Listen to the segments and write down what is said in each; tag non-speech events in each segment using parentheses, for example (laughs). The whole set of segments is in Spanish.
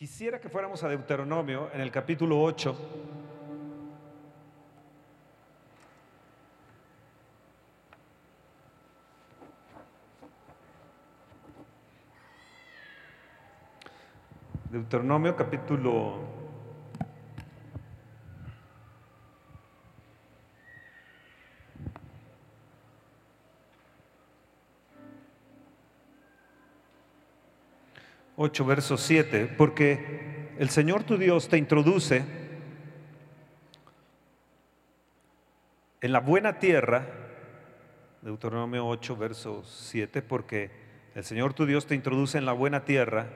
Quisiera que fuéramos a Deuteronomio en el capítulo 8. Deuteronomio capítulo ocho verso 7, porque el Señor tu Dios te introduce en la buena tierra, Deuteronomio 8, verso 7, porque el Señor tu Dios te introduce en la buena tierra,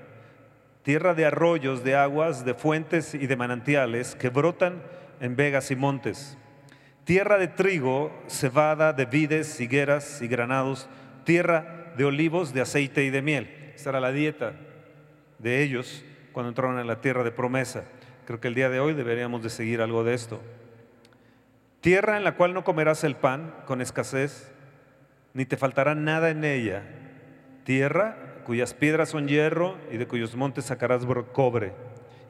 tierra de arroyos, de aguas, de fuentes y de manantiales que brotan en vegas y montes, tierra de trigo, cebada, de vides, higueras y granados, tierra de olivos, de aceite y de miel. Esta era la dieta de ellos cuando entraron en la tierra de promesa. Creo que el día de hoy deberíamos de seguir algo de esto. Tierra en la cual no comerás el pan con escasez, ni te faltará nada en ella. Tierra cuyas piedras son hierro y de cuyos montes sacarás cobre,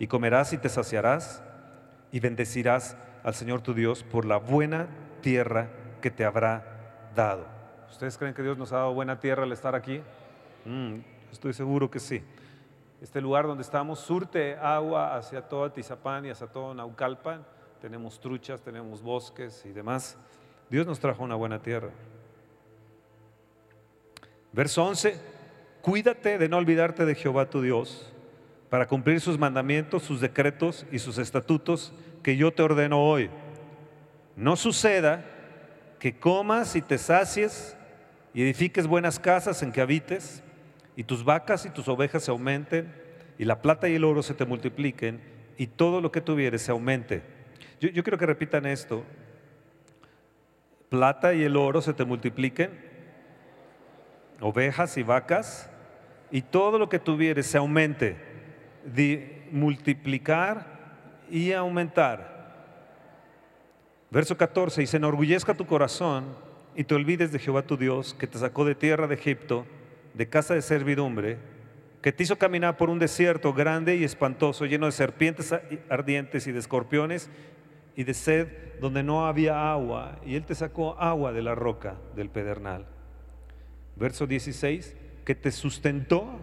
y comerás y te saciarás, y bendecirás al Señor tu Dios por la buena tierra que te habrá dado. ¿Ustedes creen que Dios nos ha dado buena tierra al estar aquí? Mm, estoy seguro que sí. Este lugar donde estamos surte agua hacia todo Tizapán y hacia todo Naucalpan. Tenemos truchas, tenemos bosques y demás. Dios nos trajo una buena tierra. Verso 11. Cuídate de no olvidarte de Jehová tu Dios, para cumplir sus mandamientos, sus decretos y sus estatutos que yo te ordeno hoy. No suceda que comas y te sacies y edifiques buenas casas en que habites, y tus vacas y tus ovejas se aumenten, y la plata y el oro se te multipliquen, y todo lo que tuvieres se aumente. Yo, quiero que repitan esto. Plata y el oro se te multipliquen, ovejas y vacas, y todo lo que tuvieres se aumente, de multiplicar y aumentar. Verso 14, y se enorgullezca tu corazón y te olvides de Jehová tu Dios, que te sacó de tierra de Egipto, de casa de servidumbre, que te hizo caminar por un desierto grande y espantoso, lleno de serpientes ardientes y de escorpiones y de sed, donde no había agua, y Él te sacó agua de la roca del pedernal. Verso 16, que te sustentó,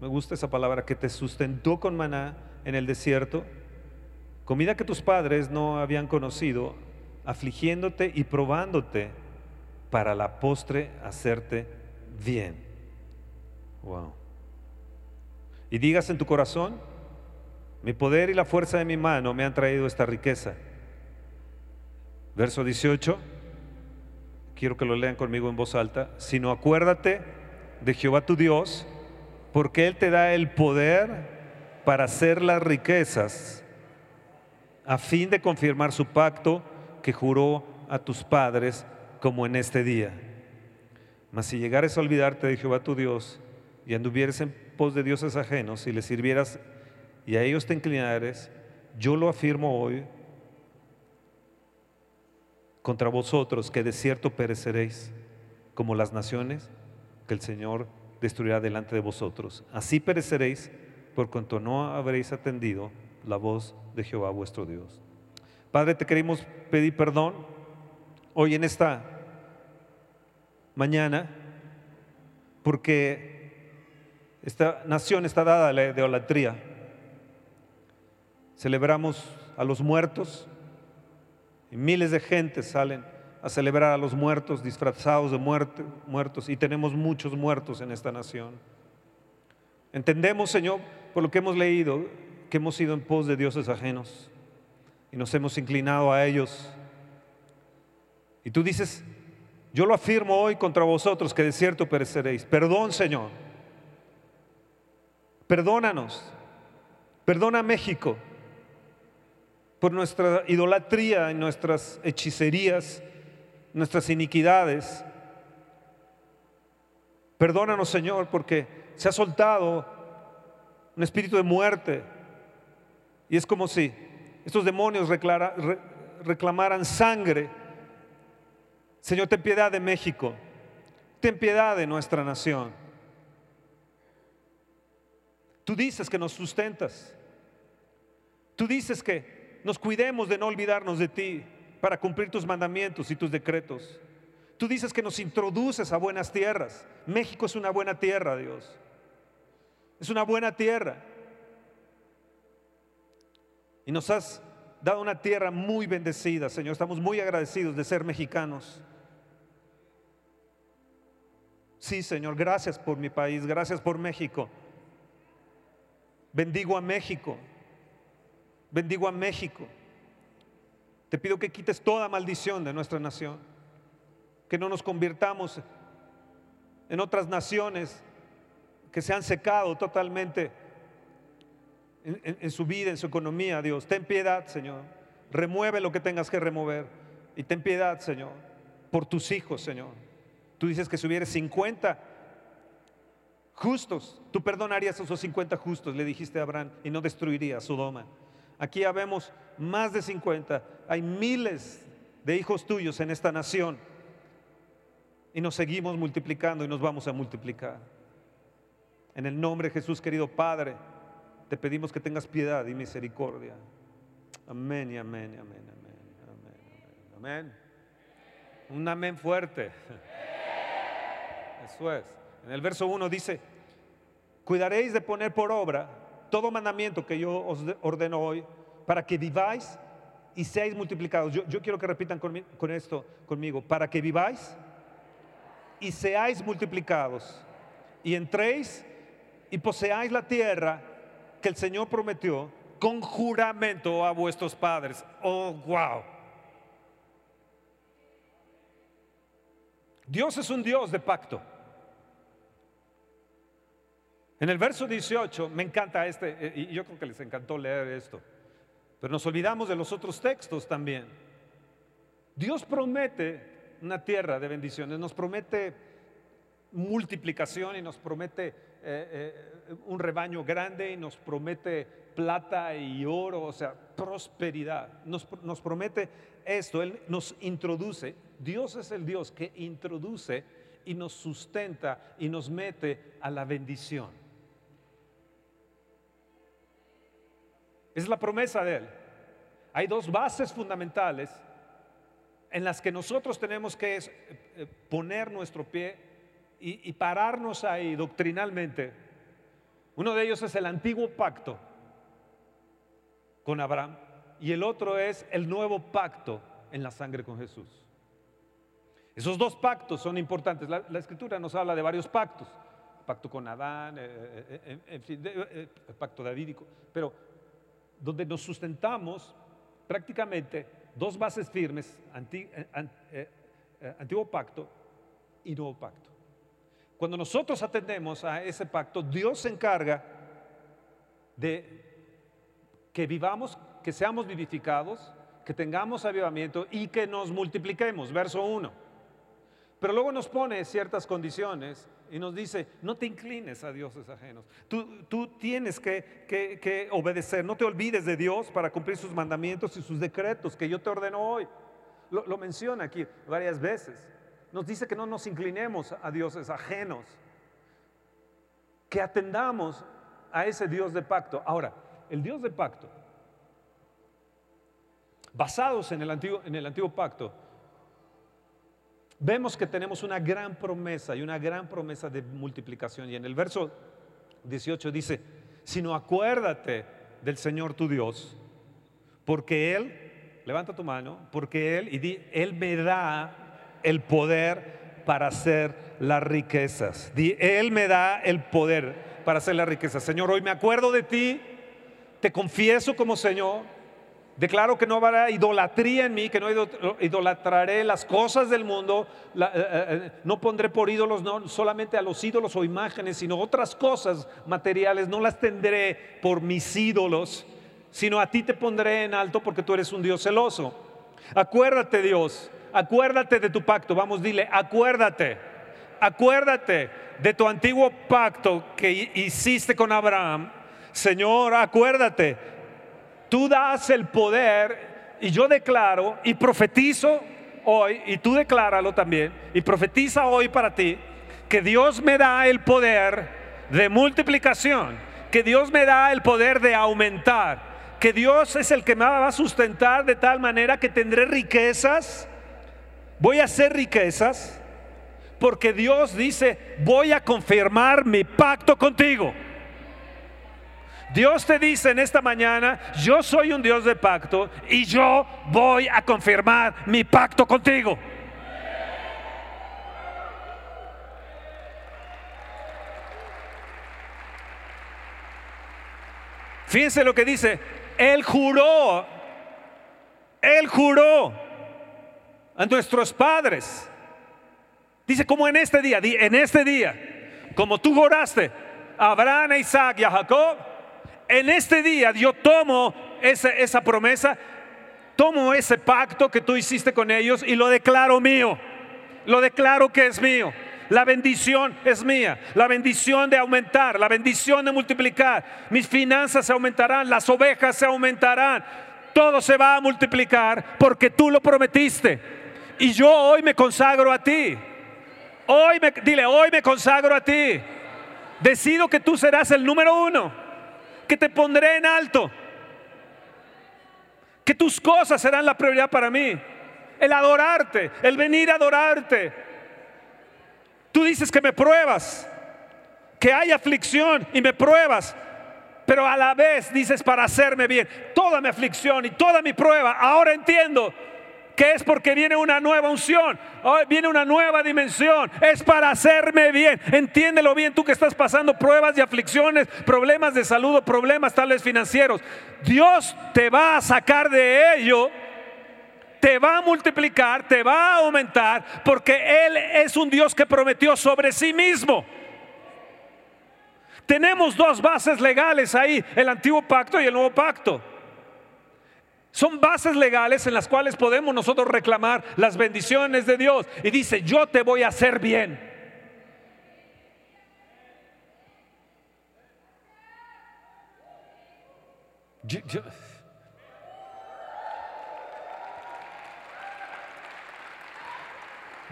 me gusta esa palabra, que te sustentó con maná en el desierto, comida que tus padres no habían conocido, afligiéndote y probándote para la postre hacerte bien. Wow. Y digas en tu corazón, mi poder y la fuerza de mi mano me han traído esta riqueza. Verso 18, quiero que lo lean conmigo en voz alta, sino acuérdate de Jehová tu Dios, porque Él te da el poder para hacer las riquezas, a fin de confirmar su pacto que juró a tus padres como en este día. Mas si llegares a olvidarte de Jehová tu Dios y anduvieres en pos de dioses ajenos y les sirvieras y a ellos te inclinares, yo lo afirmo hoy contra vosotros que de cierto pereceréis como las naciones que el Señor destruirá delante de vosotros. Así pereceréis por cuanto no habréis atendido la voz de Jehová vuestro Dios. Padre, te queremos pedir perdón hoy en esta mañana porque esta nación está dada a la idolatría. Celebramos a los muertos y miles de gente salen a celebrar a los muertos disfrazados de muerte, muertos y tenemos muchos muertos en esta nación. Entendemos, Señor, por lo que hemos leído, que hemos ido en pos de dioses ajenos y nos hemos inclinado a ellos. Y tú dices, yo lo afirmo hoy contra vosotros que de cierto pereceréis. Perdón, Señor. Perdónanos. Perdona a México por nuestra idolatría y nuestras hechicerías nuestras iniquidades. Perdónanos, Señor, porque se ha soltado un espíritu de muerte. Y es como si estos demonios reclamaran sangre. Señor, ten piedad de México. Ten piedad de nuestra nación. Tú dices que nos sustentas. Tú dices que nos cuidemos de no olvidarnos de ti para cumplir tus mandamientos y tus decretos. Tú dices que nos introduces a buenas tierras. México es una buena tierra, Dios. Es una buena tierra. Y nos has dado una tierra muy bendecida, Señor. Estamos muy agradecidos de ser mexicanos. Sí, Señor, gracias por mi país, gracias por México. Bendigo a México. Bendigo a México. Te pido que quites toda maldición de nuestra nación. Que no nos convirtamos en otras naciones que se han secado totalmente en, su vida, en su economía, Dios. Ten piedad, Señor. Remueve lo que tengas que remover. Y ten piedad, Señor, por tus hijos, Señor. Tú dices que si hubiera 50 justos, tú perdonarías a esos 50 justos, le dijiste a Abraham, y no destruirías Sodoma. Aquí ya vemos más de 50. Hay miles de hijos tuyos en esta nación. Y nos seguimos multiplicando y nos vamos a multiplicar. En el nombre de Jesús, querido Padre, te pedimos que tengas piedad y misericordia. Amén y amén y amén, amén, amén, amén. Un amén fuerte. Eso es. En el verso 1 dice, cuidaréis de poner por obra todo mandamiento que yo os ordeno hoy para que viváis y seáis multiplicados. Yo, quiero que repitan con, esto conmigo, para que viváis y seáis multiplicados y entréis y poseáis la tierra que el Señor prometió con juramento a vuestros padres. Oh, wow. Dios es un Dios de pacto. En el verso 18, me encanta este, eh, y yo creo que les encantó leer esto, pero nos olvidamos de los otros textos también. Dios promete una tierra de bendiciones, nos promete multiplicación y nos promete eh, eh, un rebaño grande y nos promete plata y oro, o sea, prosperidad. Nos, nos promete esto, Él nos introduce. Dios es el Dios que introduce y nos sustenta y nos mete a la bendición. Es la promesa de Él. Hay dos bases fundamentales en las que nosotros tenemos que eh, poner nuestro pie y, pararnos ahí doctrinalmente. Uno de ellos es el antiguo pacto con Abraham y el otro es el nuevo pacto en la sangre con Jesús. Esos dos pactos son importantes. La, escritura nos habla de varios pactos. Pacto con Adán, eh, eh, en fin, el pacto davídico. Pero donde nos sustentamos prácticamente dos bases firmes, eh, eh, eh, antiguo pacto y nuevo pacto. Cuando nosotros atendemos a ese pacto, Dios se encarga de que vivamos, que seamos vivificados, que tengamos avivamiento y que nos multipliquemos. Verso 1. Pero luego nos pone ciertas condiciones y nos dice, no te inclines a dioses ajenos. Tú, tienes que, obedecer, no te olvides de Dios para cumplir sus mandamientos y sus decretos que yo te ordeno hoy. Lo, lo menciona aquí varias veces. Nos dice que no nos inclinemos a dioses ajenos, que atendamos a ese Dios de pacto. Ahora, el Dios de pacto, basados en el antiguo, en el antiguo pacto, vemos que tenemos una gran promesa y una gran promesa de multiplicación. Y en el verso 18 dice, sino acuérdate del Señor tu Dios, porque Él, levanta tu mano, porque Él, y di, Él me da el poder para hacer las riquezas. Di, Él me da el poder para hacer las riquezas. Señor, hoy me acuerdo de ti, te confieso como Señor, Declaro que no habrá idolatría en mí, que no idolatraré las cosas del mundo, eh, eh, eh, no pondré por ídolos no solamente a los ídolos o imágenes, sino otras cosas materiales, no las tendré por mis ídolos, sino a ti te pondré en alto porque tú eres un Dios celoso. Acuérdate Dios, acuérdate de tu pacto, vamos, dile, acuérdate, acuérdate de tu antiguo pacto que hiciste con Abraham. Señor, acuérdate tú das el poder y yo declaro y profetizo hoy, y tú decláralo también, y profetiza hoy para ti, que Dios me da el poder de multiplicación, que Dios me da el poder de aumentar, que Dios es el que me va a sustentar de tal manera que tendré riquezas, voy a hacer riquezas, porque Dios dice, voy a confirmar mi pacto contigo. Dios te dice en esta mañana, yo soy un Dios de pacto y yo voy a confirmar mi pacto contigo. Fíjense lo que dice, Él juró, Él juró a nuestros padres. Dice, como en este día, en este día, como tú juraste a Abraham, a Isaac y a Jacob, en este día yo tomo esa, esa promesa, tomo ese pacto que tú hiciste con ellos y lo declaro mío, lo declaro que es mío. La bendición es mía, la bendición de aumentar, la bendición de multiplicar. Mis finanzas se aumentarán, las ovejas se aumentarán. Todo se va a multiplicar porque tú lo prometiste. Y yo hoy me consagro a ti. Hoy me, dile, hoy me consagro a ti. Decido que tú serás el número uno, que te pondré en alto, que tus cosas serán la prioridad para mí. El adorarte, el venir a adorarte, Tú dices que me pruebas, que hay aflicción y me pruebas, pero a la vez dices para hacerme bien. Toda mi aflicción y toda mi prueba, ahora entiendo que es porque viene una nueva unción, viene una nueva dimensión, es para hacerme bien. Entiéndelo bien, tú que estás pasando pruebas y aflicciones, problemas de salud problemas tales financieros. Dios te va a sacar de ello te va a multiplicar, te va a aumentar, porque Él es un Dios que prometió sobre sí mismo. Tenemos dos bases legales ahí, el antiguo pacto y el nuevo pacto. Son bases legales en las cuales podemos nosotros reclamar las bendiciones de Dios. Y dice, yo te voy a hacer bien.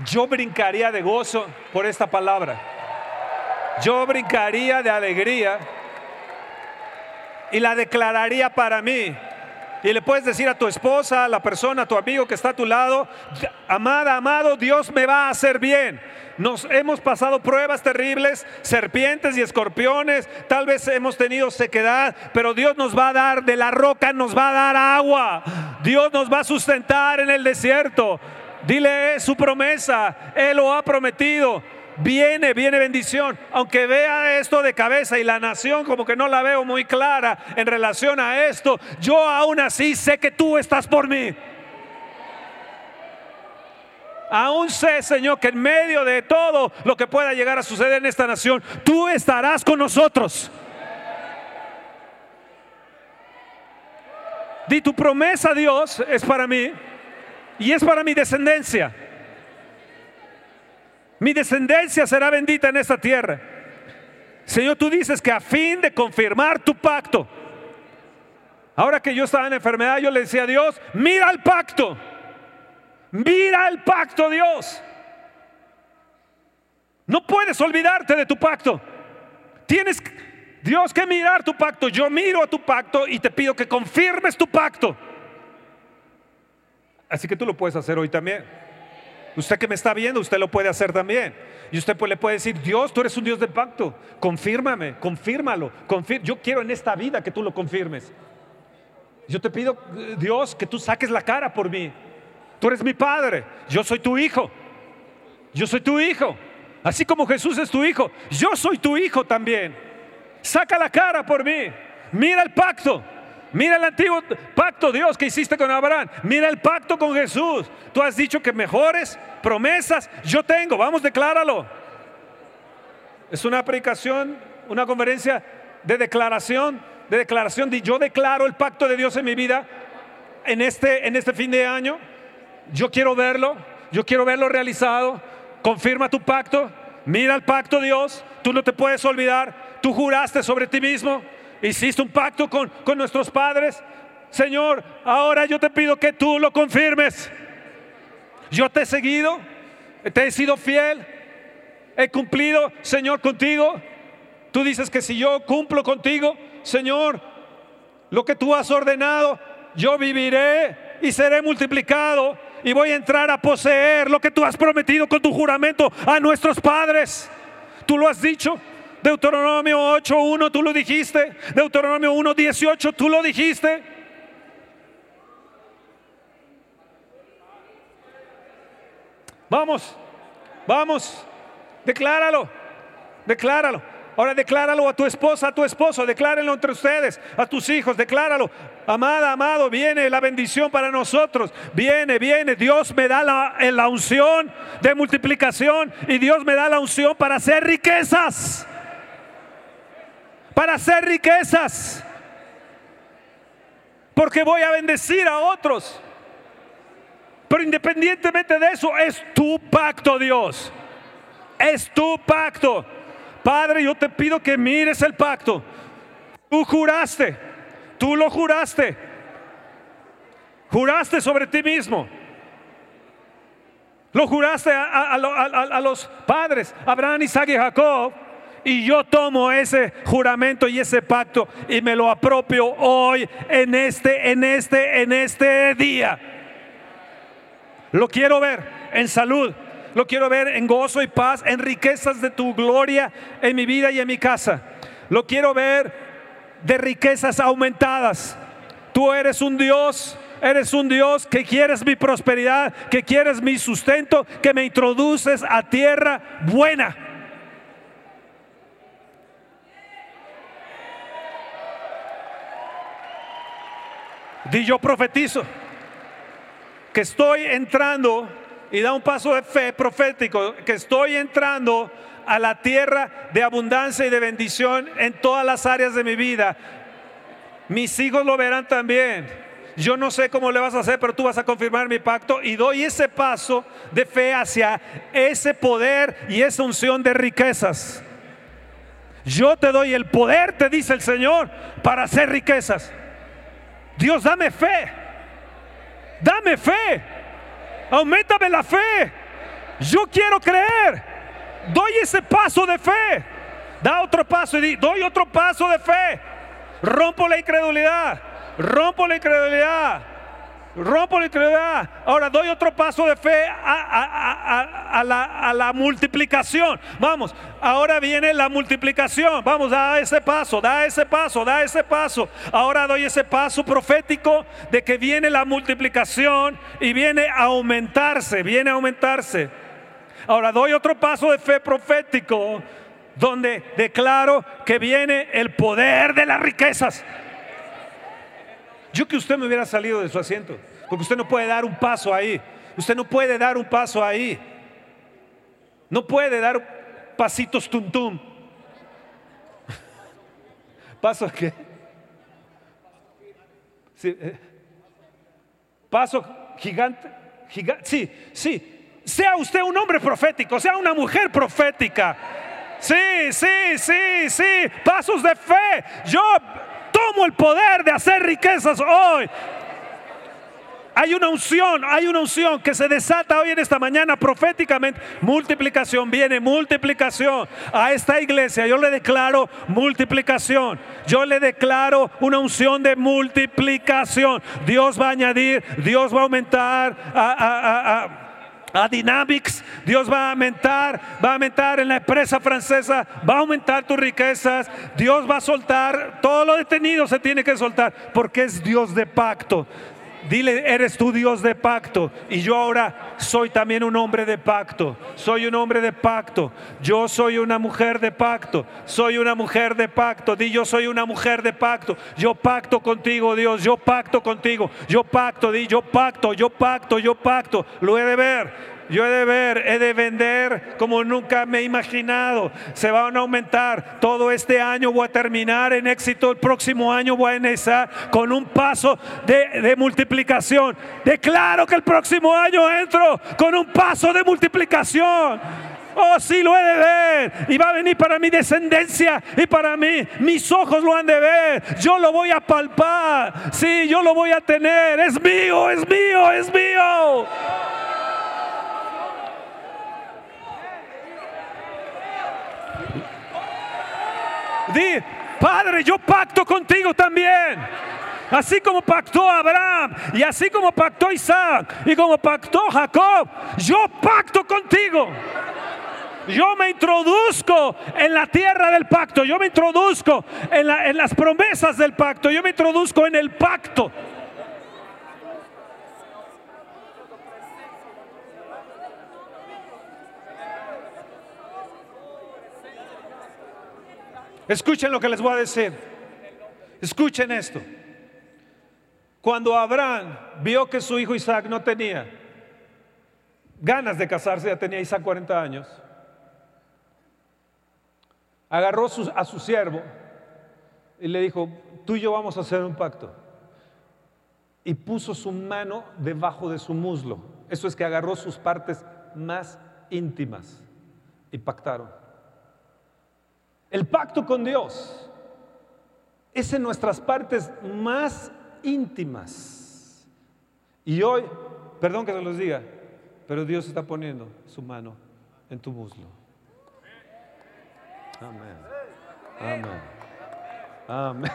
Yo, brincaría de gozo por esta palabra. Yo brincaría de alegría y la declararía para mí. Y le puedes decir a tu esposa, a la persona, a tu amigo que está a tu lado, amada, amado, Dios me va a hacer bien. Nos hemos pasado pruebas terribles, serpientes y escorpiones, tal vez hemos tenido sequedad, pero Dios nos va a dar de la roca, nos va a dar agua. Dios nos va a sustentar en el desierto. Dile su promesa, Él lo ha prometido. Viene, viene bendición. Aunque vea esto de cabeza y la nación como que no la veo muy clara en relación a esto, yo aún así sé que tú estás por mí. Aún sé, Señor, que en medio de todo lo que pueda llegar a suceder en esta nación, tú estarás con nosotros. Di tu promesa, Dios, es para mí y es para mi descendencia. Mi descendencia será bendita en esta tierra. Señor, tú dices que a fin de confirmar tu pacto, ahora que yo estaba en enfermedad, yo le decía a Dios, mira el pacto, mira el pacto, Dios. No puedes olvidarte de tu pacto. Tienes, Dios, que mirar tu pacto. Yo miro a tu pacto y te pido que confirmes tu pacto. Así que tú lo puedes hacer hoy también. Usted que me está viendo, usted lo puede hacer también. Y usted pues le puede decir, Dios, tú eres un Dios de pacto. Confírmame, confírmalo. yo quiero en esta vida que tú lo confirmes. Yo te pido, Dios, que tú saques la cara por mí. Tú eres mi padre, yo soy tu hijo. Yo soy tu hijo. Así como Jesús es tu hijo, yo soy tu hijo también. Saca la cara por mí. Mira el pacto. Mira el antiguo pacto, Dios, que hiciste con Abraham. Mira el pacto con Jesús. Tú has dicho que mejores promesas yo tengo. Vamos, decláralo. Es una predicación, una conferencia de declaración, de declaración de yo declaro el pacto de Dios en mi vida en este, en este fin de año. Yo quiero verlo, yo quiero verlo realizado. Confirma tu pacto. Mira el pacto, Dios. Tú no te puedes olvidar. Tú juraste sobre ti mismo hiciste un pacto con, con nuestros padres. Señor, ahora yo te pido que tú lo confirmes. Yo te he seguido, te he sido fiel, he cumplido, Señor, contigo. Tú dices que si yo cumplo contigo, Señor, lo que tú has ordenado, yo viviré y seré multiplicado y voy a entrar a poseer lo que tú has prometido con tu juramento a nuestros padres. Tú lo has dicho. Deuteronomio 8.1, tú lo dijiste. Deuteronomio 1.18, tú lo dijiste. Vamos, vamos, decláralo, decláralo. Ahora decláralo a tu esposa, a tu esposo, declárenlo entre ustedes, a tus hijos, decláralo. Amada, amado, viene la bendición para nosotros. Viene, viene. Dios me da la, la unción de multiplicación y Dios me da la unción para hacer riquezas. Para hacer riquezas. Porque voy a bendecir a otros. Pero independientemente de eso, es tu pacto, Dios. Es tu pacto. Padre, yo te pido que mires el pacto. Tú juraste, tú lo juraste. Juraste sobre ti mismo. Lo juraste a, los padres, Abraham, Isaac y Jacob. Y yo tomo ese juramento y ese pacto y me lo apropio hoy en este, en este, en este día. Lo quiero ver en salud, lo quiero ver en gozo y paz, en riquezas de tu gloria en mi vida y en mi casa. Lo quiero ver de riquezas aumentadas. Tú eres un Dios eres un Dios que quieres mi prosperidad, que quieres mi sustento, que me introduces a tierra buena. Di yo profetizo que estoy entrando y da un paso de fe profético, que estoy entrando a la tierra de abundancia y de bendición en todas las áreas de mi vida. Mis hijos lo verán también. Yo no sé cómo le vas a hacer, pero tú vas a confirmar mi pacto y doy ese paso de fe hacia ese poder y esa unción de riquezas. Yo te doy el poder, te dice el Señor, para hacer riquezas. Dios, dame fe. Dame fe. Aumentame la fe. Yo quiero creer. Doy ese paso de fe. Da otro paso y di, doy otro paso de fe. Rompo la incredulidad. Rompo la incredulidad. Rompo la incredulidad. Ahora doy otro paso de fe a, la, multiplicación. Vamos, ahora viene la multiplicación. Vamos, da ese paso, da ese paso, da ese paso. Ahora doy ese paso profético de que viene la multiplicación y viene a aumentarse, viene a aumentarse. Ahora doy otro paso de fe profético donde declaro que viene el poder de las riquezas. Yo que usted me hubiera salido de su asiento, porque usted no puede dar un paso ahí. Usted no puede dar un paso ahí. No puede dar pasitos tuntum. (laughs) ¿Paso qué? Sí, eh. Paso gigante, gigante. Sí, sí. Sea usted un hombre profético, sea una mujer profética. Sí, sí, sí, sí. Pasos de fe. Yo tomo el poder de hacer riquezas hoy. Hay una unción, hay una unción que se desata hoy en esta mañana proféticamente. Multiplicación, viene multiplicación a esta iglesia. Yo le declaro multiplicación. Yo le declaro una unción de multiplicación. Dios va a añadir, Dios va a aumentar a Dynamics, Dios va a aumentar, va a aumentar en la empresa francesa, va a aumentar tus riquezas, Dios va a soltar, todo lo detenido se tiene que soltar, porque es Dios de pacto. Dile, eres tú Dios de pacto. Y yo ahora soy también un hombre de pacto. Soy un hombre de pacto. Yo soy una mujer de pacto. Soy una mujer de pacto. Di, yo soy una mujer de pacto. Yo pacto contigo, Dios. Yo pacto contigo. Yo pacto, di, yo pacto, yo pacto, yo pacto. Lo he de ver. Yo he de ver, he de vender como nunca me he imaginado. Se van a aumentar. Todo este año voy a terminar en éxito. El próximo año voy a iniciar con un paso de, de multiplicación. Declaro que el próximo año entro con un paso de multiplicación. Oh, sí, lo he de ver. Y va a venir para mi descendencia y para mí. Mis ojos lo han de ver. Yo lo voy a palpar. Sí, yo lo voy a tener. Es mío, es mío, es mío. Di, Padre, yo pacto contigo también. Así como pactó Abraham y así como pactó Isaac y como pactó Jacob, yo pacto contigo. Yo me introduzco en la tierra del pacto, yo me introduzco en, en las promesas del pacto, yo me introduzco en el pacto. Escuchen lo que les voy a decir. Escuchen esto. Cuando Abraham vio que su hijo Isaac no tenía ganas de casarse, ya tenía Isaac 40 años, agarró a su siervo y le dijo, tú y yo vamos a hacer un pacto. Y puso su mano debajo de su muslo. Eso es que agarró sus partes más íntimas y pactaron. El pacto con Dios es en nuestras partes más íntimas. Y hoy, perdón que se los diga, pero Dios está poniendo su mano en tu muslo. Amén. Amén. Amén.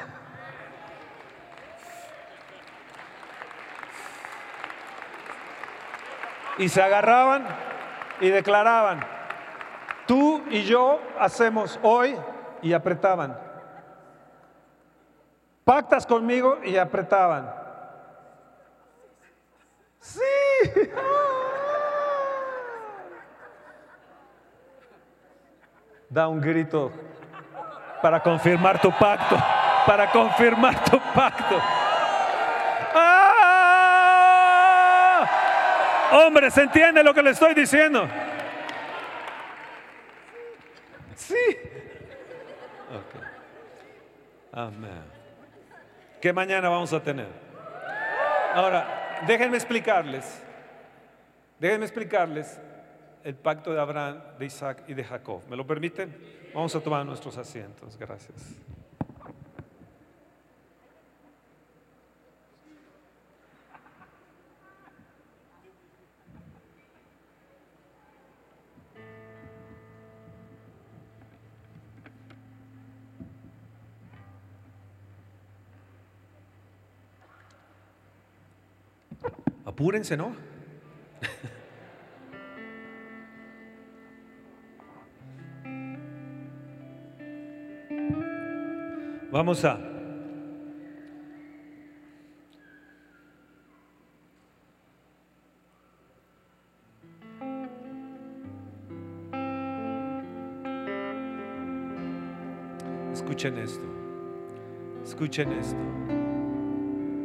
Y se agarraban y declaraban, Tú y yo hacemos hoy y apretaban. Pactas conmigo y apretaban. Sí. Da un grito para confirmar tu pacto, para confirmar tu pacto. ¡Ah! Hombre, ¿se entiende lo que le estoy diciendo? Sí. Amén. ¿Qué mañana vamos a tener? Ahora, déjenme explicarles. Déjenme explicarles el pacto de Abraham, de Isaac y de Jacob. ¿Me lo permiten? Vamos a tomar nuestros asientos. Gracias. Apúrense, ¿no? Vamos a... Escuchen esto. Escuchen esto.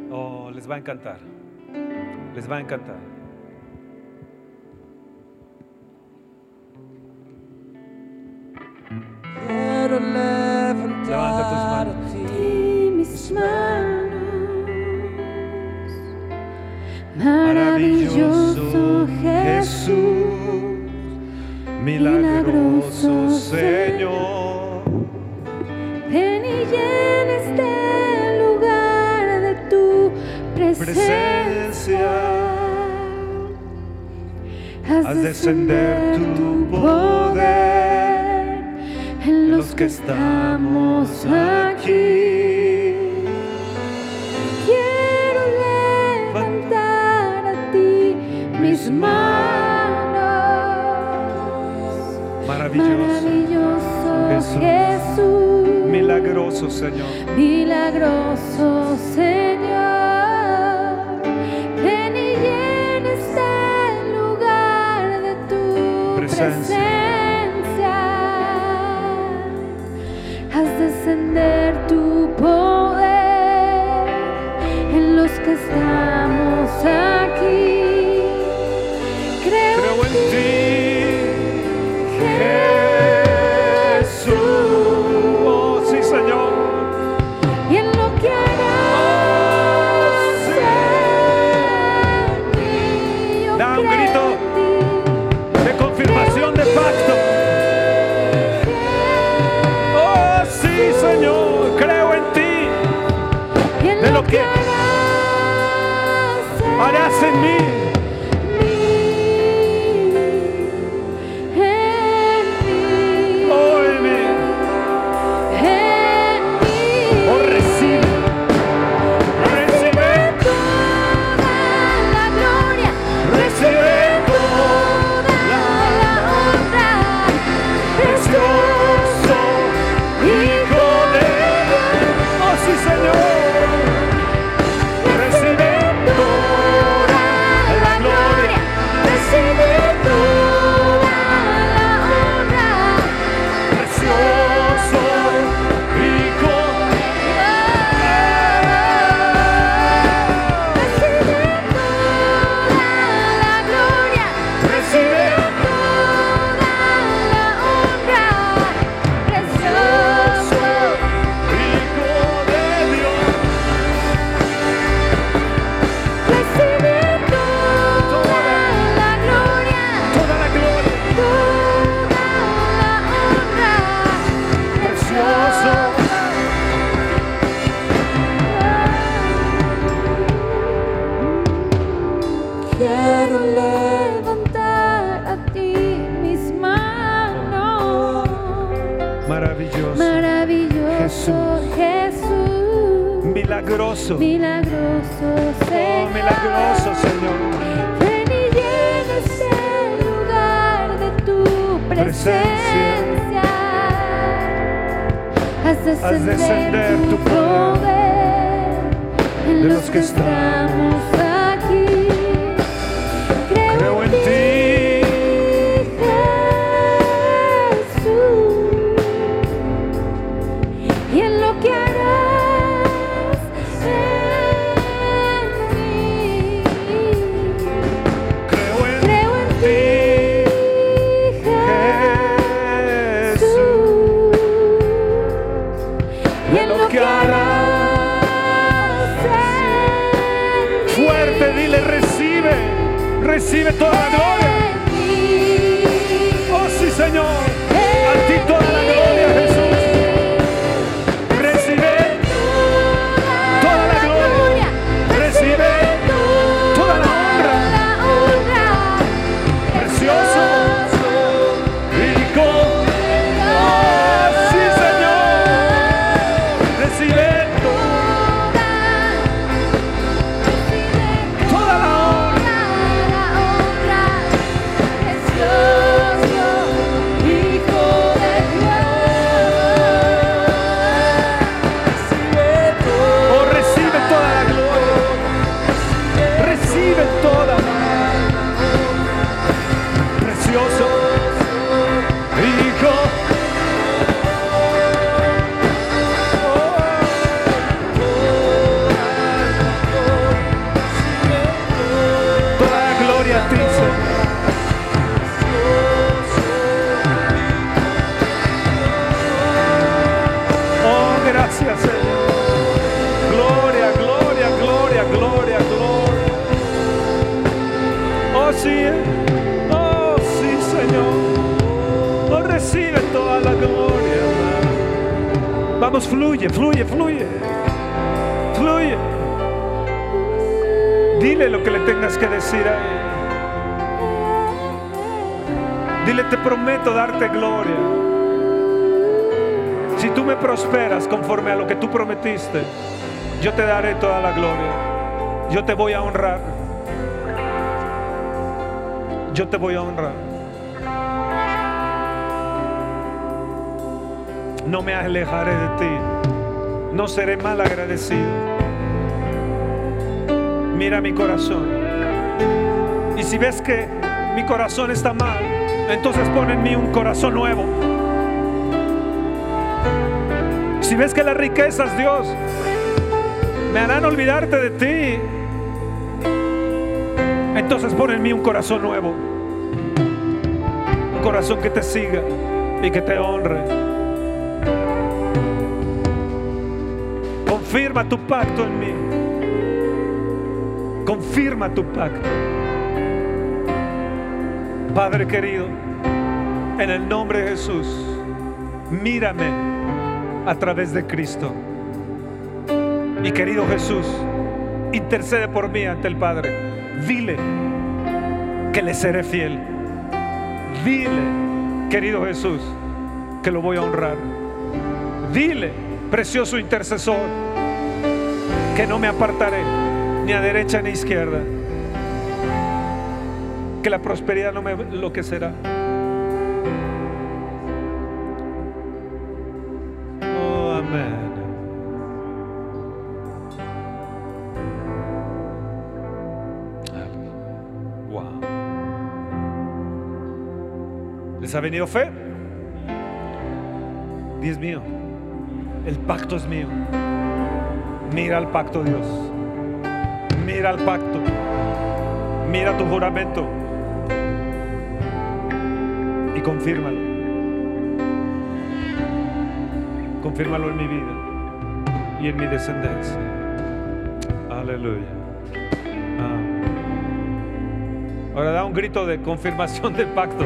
Oh, les va a encantar. Les va a encantar. Harás en mí. Fuerte, dile, recibe. Recibe toda la gloria. Fluye, fluye, fluye. Fluye. Dile lo que le tengas que decir a él. Dile, te prometo darte gloria. Si tú me prosperas conforme a lo que tú prometiste, yo te daré toda la gloria. Yo te voy a honrar. Yo te voy a honrar. No me alejaré de ti. No seré mal agradecido. Mira mi corazón. Y si ves que mi corazón está mal, entonces pon en mí un corazón nuevo. Si ves que las riquezas, Dios, me harán olvidarte de ti, entonces pon en mí un corazón nuevo. Un corazón que te siga y que te honre. Confirma tu pacto en mí. Confirma tu pacto. Padre querido, en el nombre de Jesús, mírame a través de Cristo. Y querido Jesús, intercede por mí ante el Padre. Dile que le seré fiel. Dile, querido Jesús, que lo voy a honrar. Dile, precioso intercesor, que no me apartaré ni a derecha ni a izquierda. Que la prosperidad no me enloquecerá. Oh, amén. Wow. ¿Les ha venido fe? Es mío. El pacto es mío. Mira el pacto, Dios. Mira el pacto. Mira tu juramento. Y confírmalo. Confírmalo en mi vida y en mi descendencia. Aleluya. Ahora da un grito de confirmación del pacto.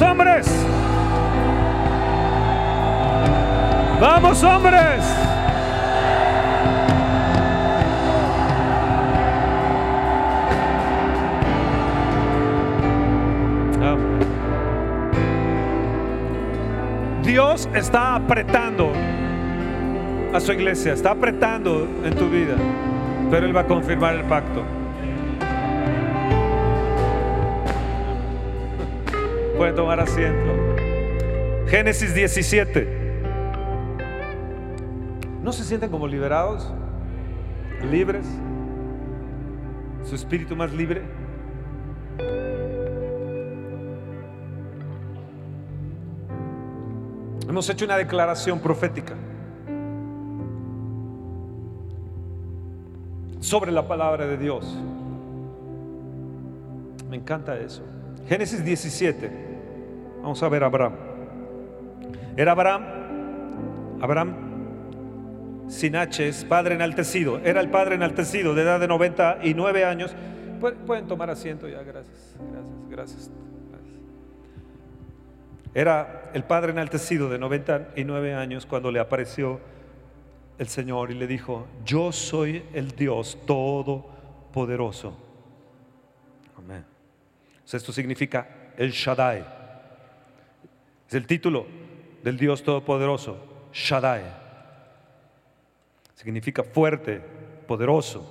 Hombres. Vamos hombres. Dios está apretando a su iglesia, está apretando en tu vida, pero Él va a confirmar el pacto. Pueden tomar asiento. Génesis 17. ¿No se sienten como liberados? ¿Libres? ¿Su espíritu más libre? Hemos hecho una declaración profética sobre la palabra de Dios. Me encanta eso. Génesis 17. Vamos a ver a Abraham. Era Abraham, Abraham sin H es padre enaltecido. Era el padre enaltecido de edad de 99 años. Pu- Pueden tomar asiento ya, gracias, gracias, gracias. Era el padre enaltecido de 99 años cuando le apareció el Señor y le dijo, yo soy el Dios todopoderoso. Amén. Esto significa el Shaddai. Es el título del Dios todopoderoso, Shaddai. Significa fuerte, poderoso.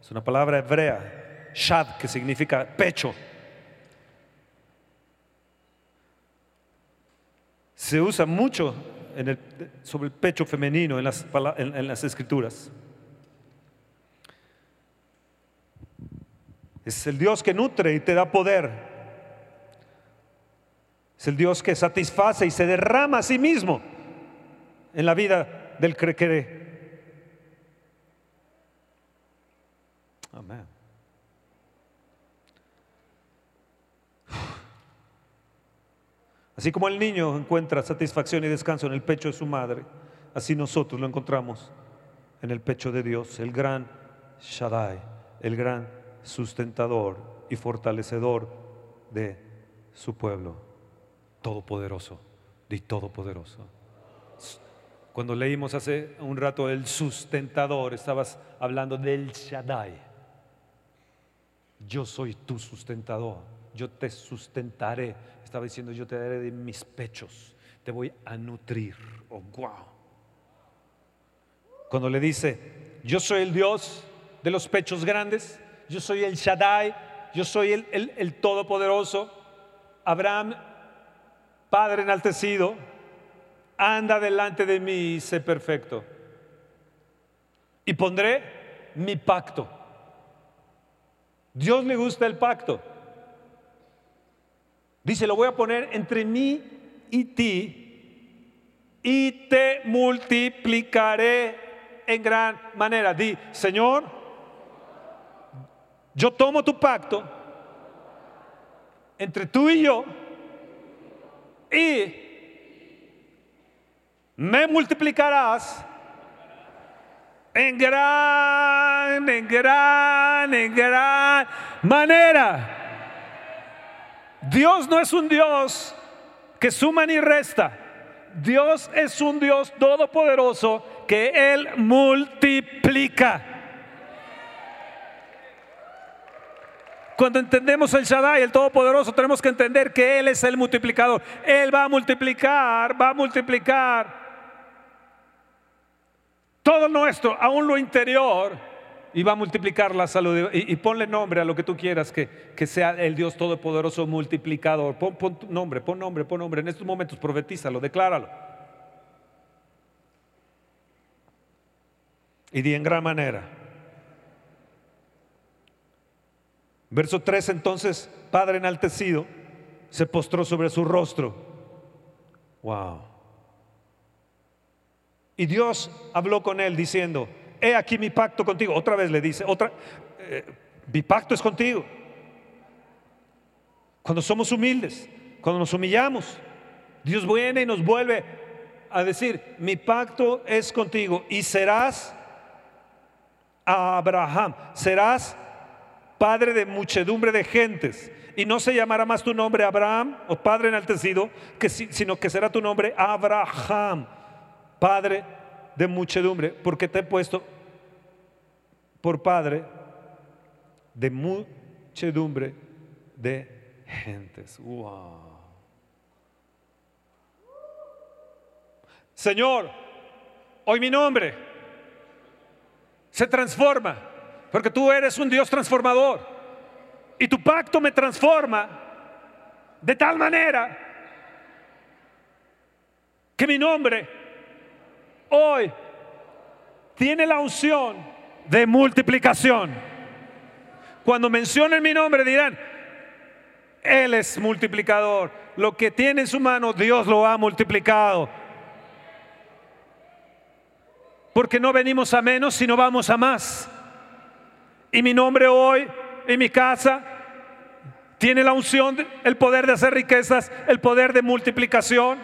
Es una palabra hebrea, Shad, que significa pecho. Se usa mucho sobre el pecho femenino en las, en las escrituras. Es el Dios que nutre y te da poder. Es el Dios que satisface y se derrama a sí mismo en la vida del que. Amén. Así como el niño encuentra satisfacción y descanso en el pecho de su madre, así nosotros lo encontramos en el pecho de Dios, el gran Shaddai, el gran sustentador y fortalecedor de su pueblo, todopoderoso, de todopoderoso. Cuando leímos hace un rato el sustentador, estabas hablando del Shaddai. Yo soy tu sustentador, yo te sustentaré. Estaba diciendo, yo te daré de mis pechos, te voy a nutrir. Oh, wow. Cuando le dice, yo soy el Dios de los pechos grandes, yo soy el Shaddai, yo soy el, el- el Todopoderoso, Abraham, Padre enaltecido, anda delante de mí y sé perfecto. Y pondré mi pacto. Dios le gusta el pacto. Dice, lo voy a poner entre mí y ti y te multiplicaré en gran manera. Di, Señor, yo tomo tu pacto entre tú y yo y me multiplicarás en gran, en gran, en gran manera. Dios no es un Dios que suma ni resta. Dios es un Dios todopoderoso que Él multiplica. Cuando entendemos el Shaddai, el Todopoderoso, tenemos que entender que Él es el multiplicador. Él va a multiplicar, va a multiplicar todo nuestro, aún lo interior, y va a multiplicar la salud. Y, ponle nombre a lo que tú quieras, que, que sea el Dios Todopoderoso multiplicador. Pon, nombre, pon nombre, pon nombre. En estos momentos profetízalo, decláralo. Y di en gran manera. Verso 3 entonces, Padre enaltecido, se postró sobre su rostro. Wow. Y Dios habló con él diciendo, he aquí mi pacto contigo. Otra vez le dice, otra, eh, mi pacto es contigo. Cuando somos humildes, cuando nos humillamos, Dios viene y nos vuelve a decir, mi pacto es contigo y serás Abraham, serás padre de muchedumbre de gentes. Y no se llamará más tu nombre Abraham o padre enaltecido, sino que será tu nombre Abraham, padre de muchedumbre, porque te he puesto por padre de muchedumbre de gentes. Wow. Señor, hoy mi nombre se transforma porque tú eres un Dios transformador y tu pacto me transforma de tal manera que mi nombre hoy tiene la unción de multiplicación. Cuando mencionen mi nombre dirán, Él es multiplicador. Lo que tiene en su mano, Dios lo ha multiplicado. Porque no venimos a menos, sino vamos a más. Y mi nombre hoy, en mi casa, tiene la unción, el poder de hacer riquezas, el poder de multiplicación.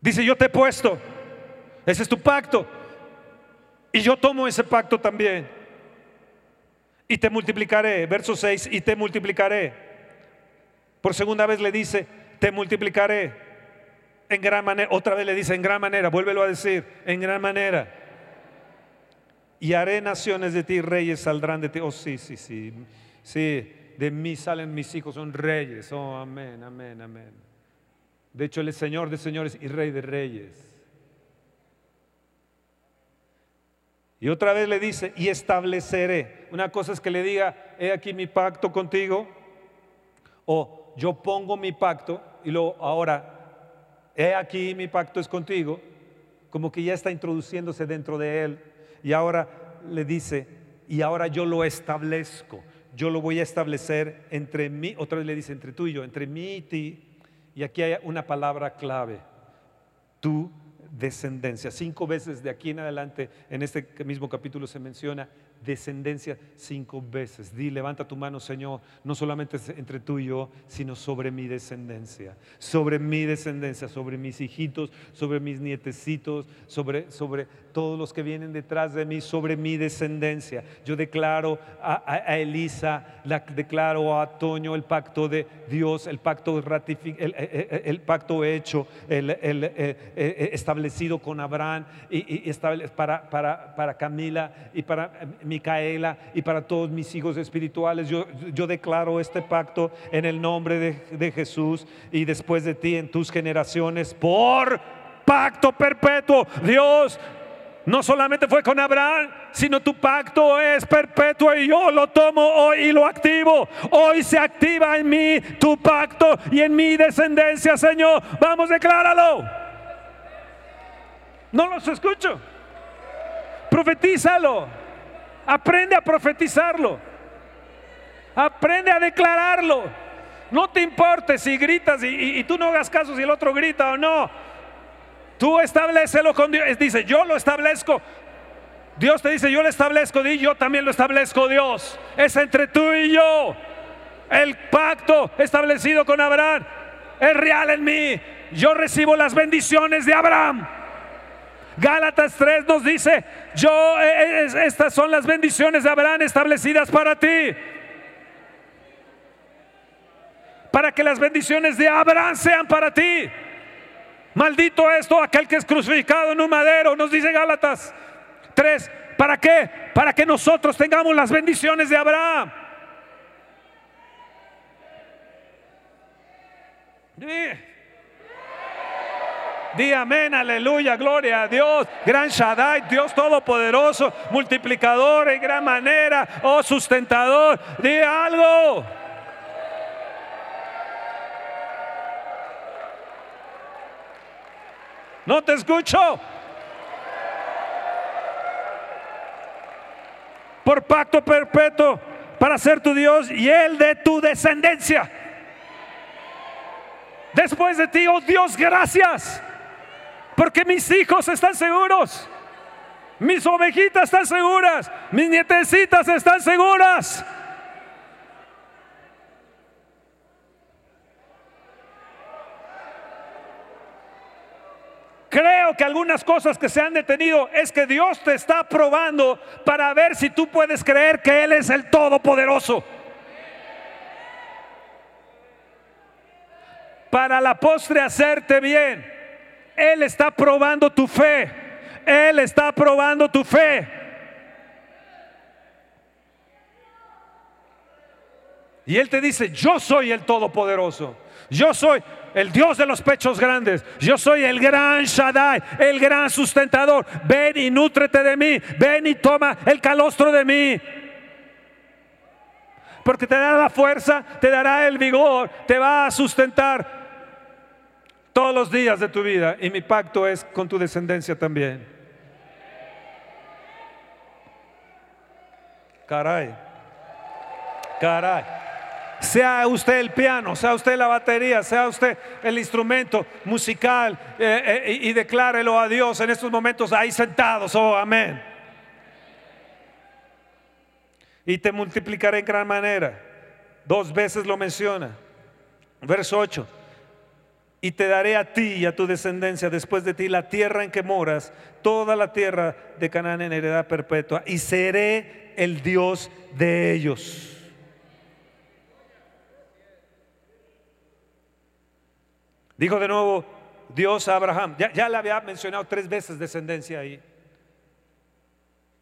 Dice, yo te he puesto. Ese es tu pacto. Y yo tomo ese pacto también. Y te multiplicaré. Verso 6, y te multiplicaré. Por segunda vez le dice, te multiplicaré. En gran manera. Otra vez le dice, en gran manera. Vuélvelo a decir, en gran manera. Y haré naciones de ti, reyes saldrán de ti. Oh, sí, sí, sí. Sí, de mí salen mis hijos, son reyes. Oh, amén, amén, amén. De hecho, Él es Señor de señores y Rey de reyes. Y otra vez le dice, y estableceré. Una cosa es que le diga, he aquí mi pacto contigo, o yo pongo mi pacto, y luego ahora, he aquí mi pacto es contigo, como que ya está introduciéndose dentro de él, y ahora le dice, y ahora yo lo establezco, yo lo voy a establecer entre mí, otra vez le dice, entre tú y yo, entre mí y ti, y aquí hay una palabra clave, tu descendencia. Cinco veces de aquí en adelante, en este mismo capítulo se menciona descendencia cinco veces. Di, levanta tu mano, Señor, no solamente entre tú y yo, sino sobre mi descendencia, sobre mi descendencia, sobre mis hijitos, sobre mis nietecitos, sobre, sobre todos los que vienen detrás de mí, sobre mi descendencia. Yo declaro a, Elisa, la, declaro a Toño el pacto de Dios, el pacto, el, pacto hecho, el, eh, eh, establecido con Abraham y, para, para, para Camila y para Micaela y para todos mis hijos espirituales. Yo, yo declaro este pacto en el nombre de, de Jesús y después de ti en tus generaciones por pacto perpetuo. Dios no solamente fue con Abraham, sino tu pacto es perpetuo y yo lo tomo hoy y lo activo. Hoy se activa en mí tu pacto y en mi descendencia, Señor. Vamos, decláralo. No los escucho. Profetízalo. Aprende a profetizarlo. Aprende a declararlo. No te importe si gritas y, tú no hagas caso si el otro grita o no. Tú establecelo con Dios. Dice, yo lo establezco. Dios te dice, yo lo establezco. Y yo también lo establezco, Dios. Es entre tú y yo. El pacto establecido con Abraham es real en mí. Yo recibo las bendiciones de Abraham. Gálatas 3 nos dice, yo, eh, eh, estas son las bendiciones de Abraham establecidas para ti. Para que las bendiciones de Abraham sean para ti. Maldito esto aquel que es crucificado en un madero, nos dice Gálatas 3. ¿Para qué? Para que nosotros tengamos las bendiciones de Abraham. Di amén, aleluya, gloria a Dios. Gran Shaddai, Dios Todopoderoso, multiplicador en gran manera, oh sustentador. Di algo. No te escucho. Por pacto perpetuo para ser tu Dios y el de tu descendencia. Después de ti, oh Dios, gracias porque mis hijos están seguros. Mis ovejitas están seguras. Mis nietecitas están seguras. Creo que algunas cosas que se han detenido es que Dios te está probando para ver si tú puedes creer que Él es el Todopoderoso. Para la postre hacerte bien. Él está probando tu fe. Él está probando tu fe. Y Él te dice, yo soy el Todopoderoso. Yo soy el Dios de los pechos grandes. Yo soy el gran Shaddai, el gran sustentador. Ven y nútrete de mí. Ven y toma el calostro de mí. Porque te dará la fuerza, te dará el vigor, te va a sustentar todos los días de tu vida. Y mi pacto es con tu descendencia también. Caray. Caray. Sea usted el piano, sea usted la batería, sea usted el instrumento musical eh, eh, y declárelo a Dios en estos momentos ahí sentados. Oh, amén. Y te multiplicaré en gran manera. Dos veces lo menciona. Verso 8 y te daré a ti y a tu descendencia después de ti la tierra en que moras, toda la tierra de Canaán en heredad perpetua, y seré el Dios de ellos. Dijo de nuevo Dios a Abraham, ya, ya le había mencionado tres veces descendencia ahí.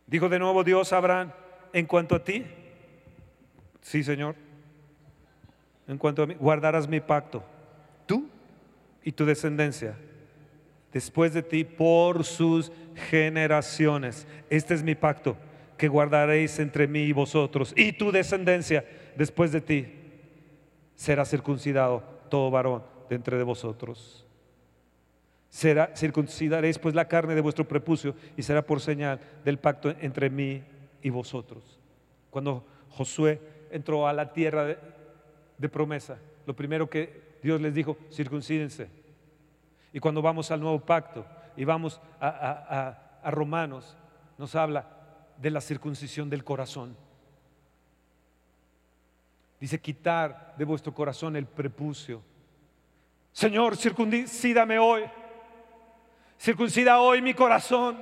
Dijo de nuevo Dios a Abraham, en cuanto a ti, sí Señor, en cuanto a mí, guardarás mi pacto, y tu descendencia después de ti por sus generaciones. Este es mi pacto que guardaréis entre mí y vosotros y tu descendencia después de ti será circuncidado todo varón de entre de vosotros. Será, circuncidaréis pues la carne de vuestro prepucio y será por señal del pacto entre mí y vosotros. Cuando Josué entró a la tierra de, de promesa, lo primero que Dios les dijo, circuncídense. Y cuando vamos al nuevo pacto y vamos a, a Romanos, nos habla de la circuncisión del corazón. Dice, quitar de vuestro corazón el prepucio. Señor, circuncídame hoy. Circuncida hoy mi corazón.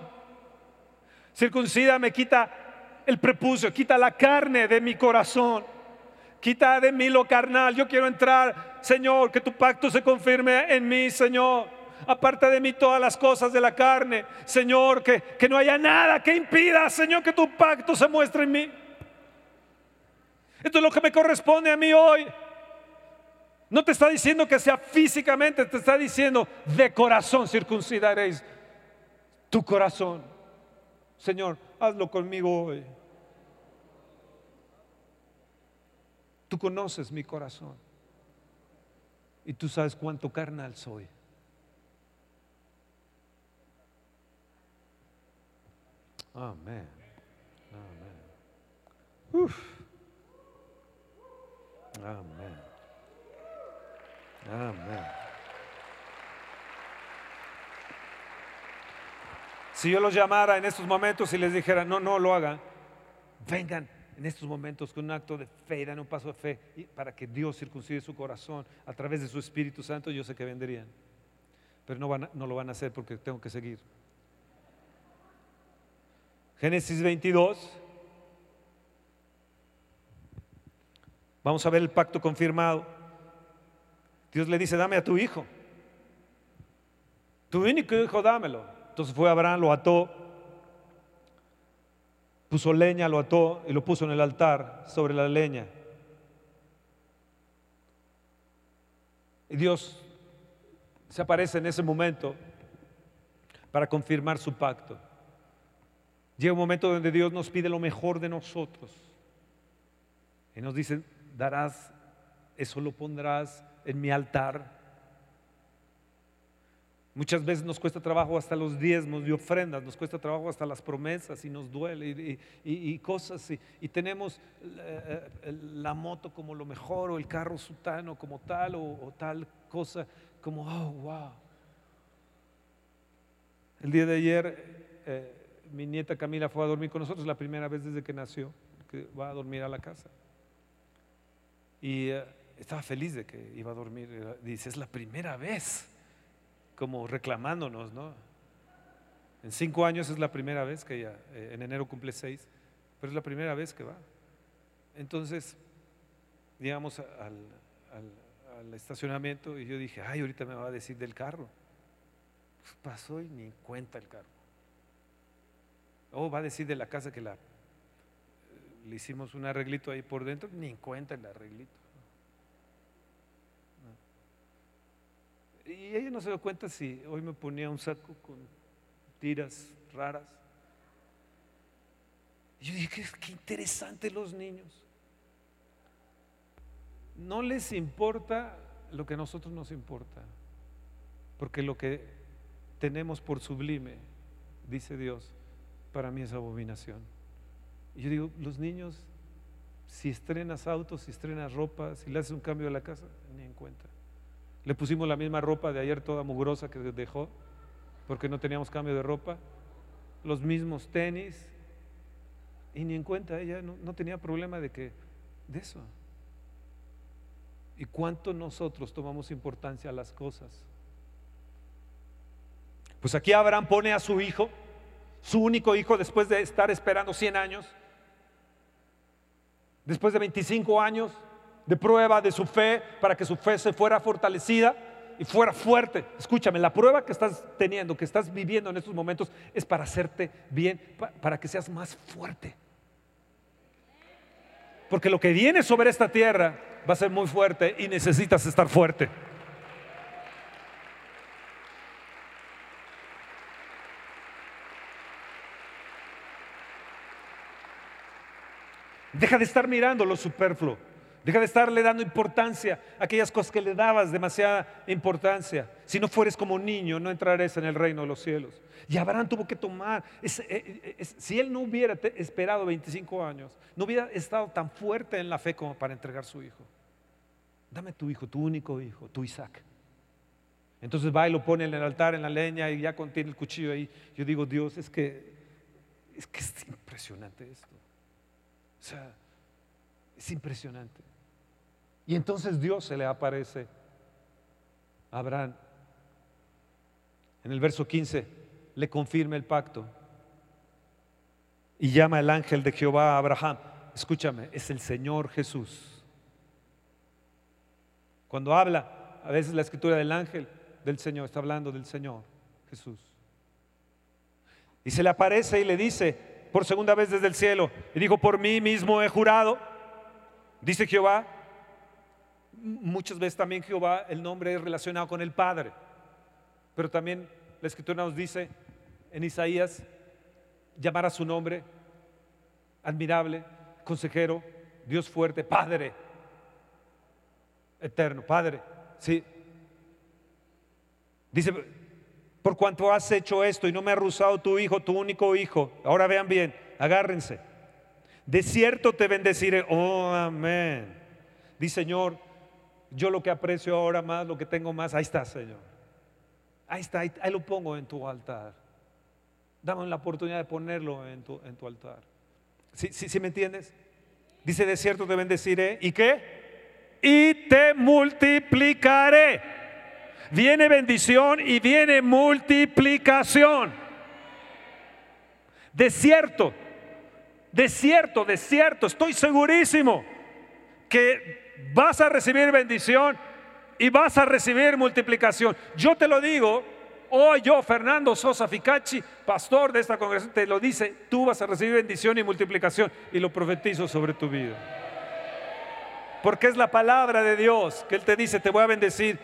Circuncídame, quita el prepucio, quita la carne de mi corazón. Quita de mí lo carnal. Yo quiero entrar, Señor, que tu pacto se confirme en mí, Señor. Aparte de mí todas las cosas de la carne. Señor, que, que no haya nada que impida, Señor, que tu pacto se muestre en mí. Esto es lo que me corresponde a mí hoy. No te está diciendo que sea físicamente, te está diciendo de corazón circuncidaréis tu corazón. Señor, hazlo conmigo hoy. Tú conoces mi corazón y tú sabes cuánto carnal soy. Amén. Amén. Uf. Amén. Amén. Si yo los llamara en estos momentos y les dijera, no, no lo hagan, vengan en estos momentos con un acto de fe, dan un paso de fe para que Dios circuncide su corazón a través de su Espíritu Santo, yo sé que vendrían. Pero no lo van a hacer porque tengo que seguir. Génesis 22. Vamos a ver el pacto confirmado. Dios le dice, dame a tu hijo. Tu único hijo, dámelo. Entonces fue Abraham, lo ató puso leña, lo ató y lo puso en el altar sobre la leña. Y Dios se aparece en ese momento para confirmar su pacto. Llega un momento donde Dios nos pide lo mejor de nosotros. Y nos dice, darás, eso lo pondrás en mi altar. Muchas veces nos cuesta trabajo hasta los diezmos y ofrendas, nos cuesta trabajo hasta las promesas y nos duele y, cosas. Y, tenemos eh, eh, la moto como lo mejor o el carro sutano como tal o, tal cosa como, oh, wow. El día de ayer eh, mi nieta Camila fue a dormir con nosotros, la primera vez desde que nació, que va a dormir a la casa. Y estaba feliz de que iba a dormir. Dice, es la primera vez como reclamándonos, ¿no? En cinco años es la primera vez que ella, eh, en enero cumple seis, pero es la primera vez que va. Entonces, llegamos al, estacionamiento y yo dije, ay, ahorita me va a decir del carro. Pues pasó y ni cuenta el carro. O va a decir de la casa que la, le hicimos un arreglito ahí por dentro, ni en cuenta el arreglito. Y ella no se dio cuenta si hoy me ponía un saco con tiras raras. Y yo dije, qué, qué interesante los niños. No les importa lo que a nosotros nos importa, porque lo que tenemos por sublime, dice Dios, para mí es abominación. Y yo digo, los niños, si estrenas autos, si estrenas ropa, si le haces un cambio a la casa, ni en cuenta. Le pusimos la misma ropa de ayer toda mugrosa que dejó, porque no teníamos cambio de ropa, los mismos tenis, y ni en cuenta, ella no, tenía problema de que, de eso. ¿Y cuánto nosotros tomamos importancia a las cosas? Pues aquí Abraham pone a su hijo, su único hijo, después de estar esperando 100 años, después de 25 años de prueba de su fe, para que su fe se fuera fortalecida y fuera fuerte. Escúchame, la prueba que estás teniendo, que estás viviendo en estos momentos, es para hacerte bien, pa- para que seas más fuerte. Porque lo que viene sobre esta tierra va a ser muy fuerte y necesitas estar fuerte. Deja de estar mirando lo superfluo. Deja de estarle dando importancia a aquellas cosas que le dabas demasiada importancia. Si no fueres como niño, no entrarás en el reino de los cielos. Y Abraham tuvo que tomar, eh, es- si él no hubiera esperado 25 años, no hubiera estado tan fuerte en la fe como para entregar su hijo. Dame tu hijo, tu único hijo, tu Isaac. Entonces va y lo pone en el altar, en la leña, y ya contiene el cuchillo ahí. Yo digo, Dios, es que es, que es impresionante esto. O sea, es impresionante. Y entonces Dios se le aparece a Abraham. En el verso 15 le confirma el pacto y llama el ángel de Jehová a Abraham. Escúchame, es el Señor Jesús. Cuando habla, a veces la escritura del ángel del Señor está hablando del Señor Jesús. Y se le aparece y le dice por segunda vez desde el cielo, y dijo, por mí mismo he jurado, dice Jehová. Muchas veces también Jehová, el nombre es relacionado con el Padre, pero también la escritura nos dice en Isaías, llamar a su nombre, admirable, consejero, Dios fuerte, Padre, eterno, Padre, sí. Dice, por cuanto has hecho esto y no me ha rehusado tu hijo, tu único hijo. Ahora vean bien, agárrense. De cierto te bendeciré. Oh, amén. Dice Señor, yo lo que aprecio ahora más, lo que tengo más, ahí está, Señor. Ahí está, ahí, lo pongo en tu altar. Dame la oportunidad de ponerlo en tu, en tu altar. ¿Sí, sí, sí me entiendes? Dice, de cierto te bendeciré. ¿Y qué? Y te multiplicaré. Viene bendición y viene multiplicación. De cierto, de cierto, de cierto, estoy segurísimo que vas a recibir bendición y vas a recibir multiplicación. Yo te lo digo, hoy yo, Fernando Sosa Ficacci, pastor de esta congregación, te lo dice, tú vas a recibir bendición y multiplicación y lo profetizo sobre tu vida. Porque es la palabra de Dios que Él te dice, te voy a bendecir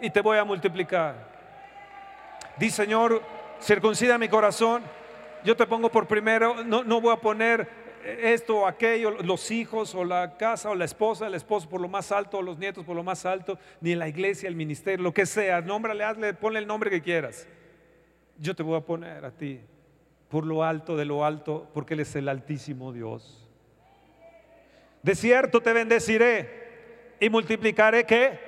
y te voy a multiplicar. Di Señor, circuncida mi corazón. Yo te pongo por primero, no, no voy a poner esto o aquello, los hijos o la casa o la esposa, el esposo por lo más alto, o los nietos por lo más alto, ni la iglesia, el ministerio, lo que sea. Nómbrale, hazle, ponle el nombre que quieras. Yo te voy a poner a ti por lo alto de lo alto, porque Él es el altísimo Dios. De cierto te bendeciré y multiplicaré que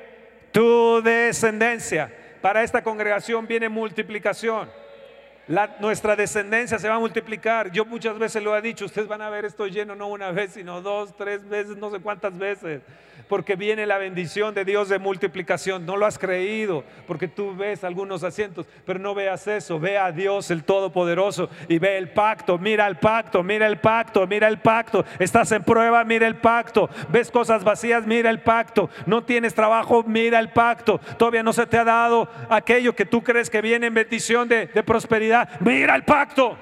tu descendencia. Para esta congregación viene multiplicación. Nuestra descendencia se va a multiplicar. Yo muchas veces lo he dicho, ustedes van a ver esto lleno no una vez, sino dos, tres veces, no sé cuántas veces. Porque viene la bendición de Dios de multiplicación. No lo has creído, porque tú ves algunos asientos, pero no veas eso. Ve a Dios el Todopoderoso y ve el pacto. Mira el pacto, mira el pacto, mira el pacto. Estás en prueba, mira el pacto. Ves cosas vacías, mira el pacto. No tienes trabajo, mira el pacto. Todavía no se te ha dado aquello que tú crees que viene en bendición de prosperidad. Mira el pacto.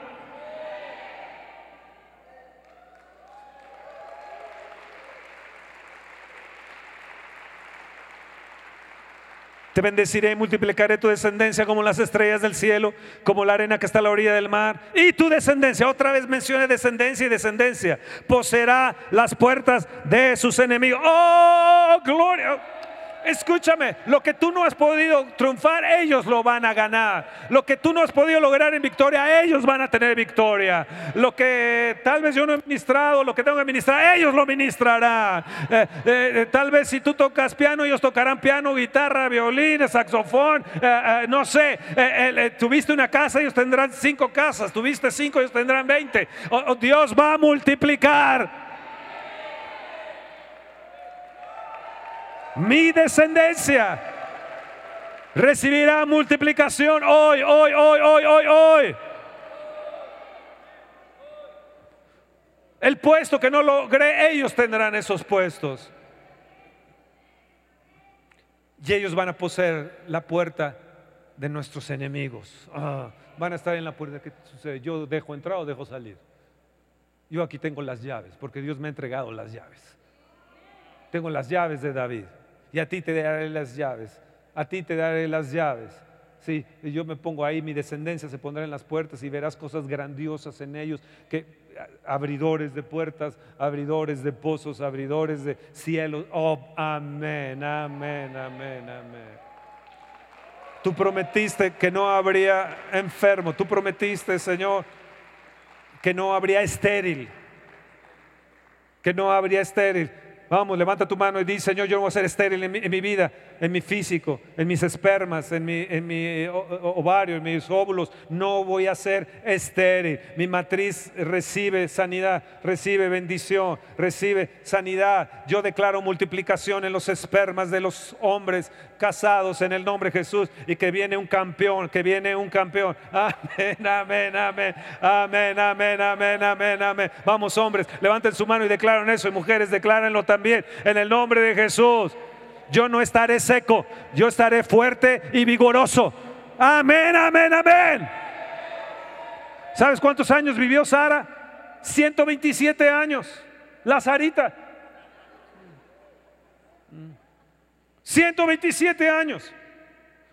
Te bendeciré y multiplicaré tu descendencia como las estrellas del cielo, como la arena que está a la orilla del mar. Y tu descendencia, otra vez menciona descendencia y descendencia, poseerá las puertas de sus enemigos. ¡Oh, gloria! Escúchame, lo que tú no has podido triunfar, ellos lo van a ganar. Lo que tú no has podido lograr en victoria, ellos van a tener victoria. Lo que tal vez yo no he ministrado, lo que tengo que ministrar, ellos lo ministrarán. Eh, eh, tal vez si tú tocas piano, ellos tocarán piano, guitarra, violín, saxofón, eh, no sé. tuviste una casa, ellos tendrán cinco casas. Tuviste cinco, ellos tendrán veinte. Oh, oh, Dios va a multiplicar. Mi descendencia recibirá multiplicación hoy, hoy, hoy, hoy, hoy, hoy. El puesto que no logré, ellos tendrán esos puestos. Y ellos van a poseer la puerta de nuestros enemigos. Ah, van a estar en la puerta. ¿Qué sucede? Yo dejo entrar o dejo salir. Yo aquí tengo las llaves, porque Dios me ha entregado las llaves. Tengo las llaves de David y a ti te daré las llaves, a ti te daré las llaves. Sí, yo me pongo ahí, mi descendencia se pondrá en las puertas y verás cosas grandiosas en ellos, que abridores de puertas, abridores de pozos, abridores de cielos. Oh, amén, amén, amén, amén. Tú prometiste que no habría enfermo, tú prometiste, Señor, que no habría estéril, que no habría estéril. Vamos, levanta tu mano y di, Señor, yo no voy a ser estéril en mi, vida, en mi físico, en mis espermas, en mi, en mi ovario, en mis óvulos. No voy a ser estéril. Mi matriz recibe sanidad, recibe bendición, recibe sanidad. Yo declaro multiplicación en los espermas de los hombres casados en el nombre de Jesús y que viene un campeón, que viene un campeón. Amén, amén, amén, amén, amén, amén, amén, amén. Vamos hombres, levanten su mano y declaren eso y mujeres, declárenlo también en el nombre de Jesús. Yo no estaré seco, yo estaré fuerte y vigoroso. Amén, amén, amén. ¿Sabes cuántos años vivió Sara? 127 años. La 127 años.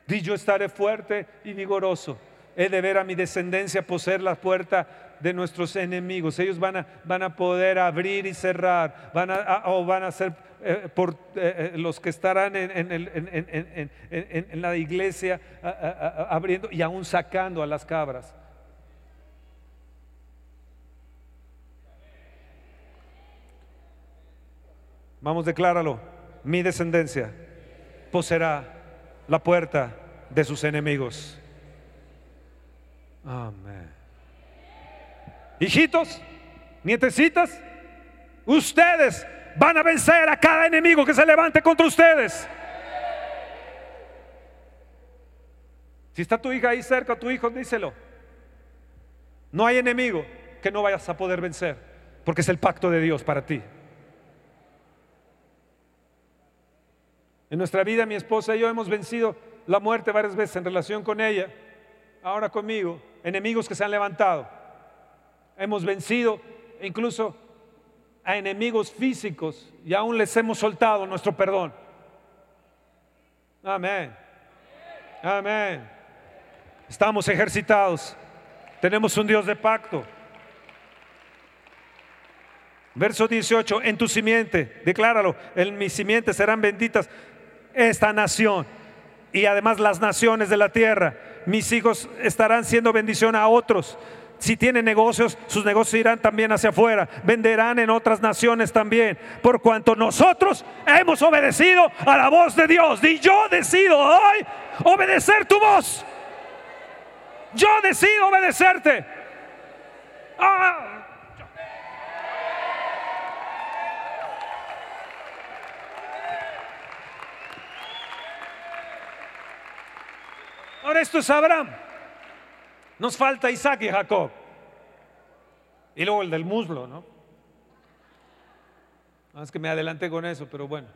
Di yo estaré fuerte y vigoroso. He de ver a mi descendencia poseer la puerta de nuestros enemigos. Ellos van a, van a poder abrir y cerrar, van a, o van a ser eh, por eh, eh, los que estarán en, en la iglesia abriendo y aún sacando a las cabras. Vamos, decláralo. Mi descendencia poseerá la puerta de sus enemigos. Amén. Hijitos, nietecitas, ustedes van a vencer a cada enemigo que se levante contra ustedes. Si está tu hija ahí cerca, tu hijo, díselo. No hay enemigo que no vayas a poder vencer, porque es el pacto de Dios para ti. En nuestra vida, mi esposa y yo hemos vencido la muerte varias veces en relación con ella, ahora conmigo, enemigos que se han levantado. Hemos vencido incluso a enemigos físicos y aún les hemos soltado nuestro perdón. Amén. Amén. Estamos ejercitados. Tenemos un Dios de pacto. Verso 18, en tu simiente, decláralo, en mi simiente serán benditas esta nación y además las naciones de la tierra. Mis hijos estarán siendo bendición a otros. Si tienen negocios, sus negocios irán también hacia afuera. Venderán en otras naciones también. Por cuanto nosotros hemos obedecido a la voz de Dios. Y yo decido hoy obedecer tu voz. Yo decido obedecerte. Ah, Ahora esto es Abraham. Nos falta Isaac y Jacob. Y luego el del muslo, ¿no? Es que me adelanté con eso, pero bueno.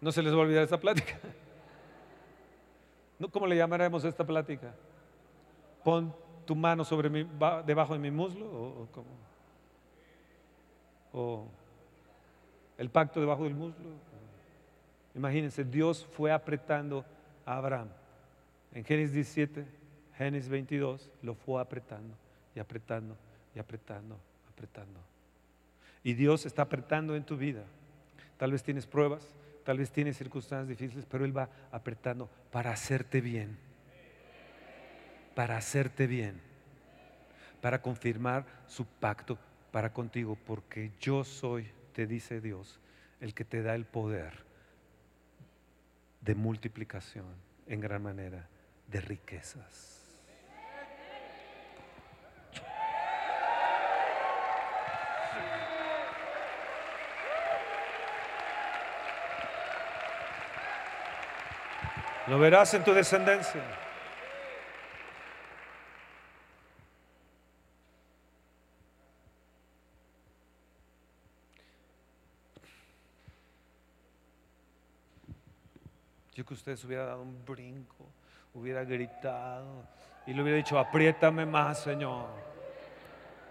No se les va a olvidar esta plática. ¿Cómo le llamaremos esta plática? Pon tu mano sobre mi, debajo de mi muslo o, o el pacto debajo del muslo. Imagínense, Dios fue apretando a Abraham. En Génesis 17, Génesis 22, lo fue apretando y apretando y apretando, apretando. Y Dios está apretando en tu vida. Tal vez tienes pruebas, tal vez tienes circunstancias difíciles, pero Él va apretando para hacerte bien. Para hacerte bien. Para confirmar su pacto para contigo. Porque yo soy, te dice Dios, el que te da el poder de multiplicación en gran manera de riquezas. Lo verás en tu descendencia. Que ustedes hubiera dado un brinco, hubiera gritado y le hubiera dicho, apriétame más, Señor.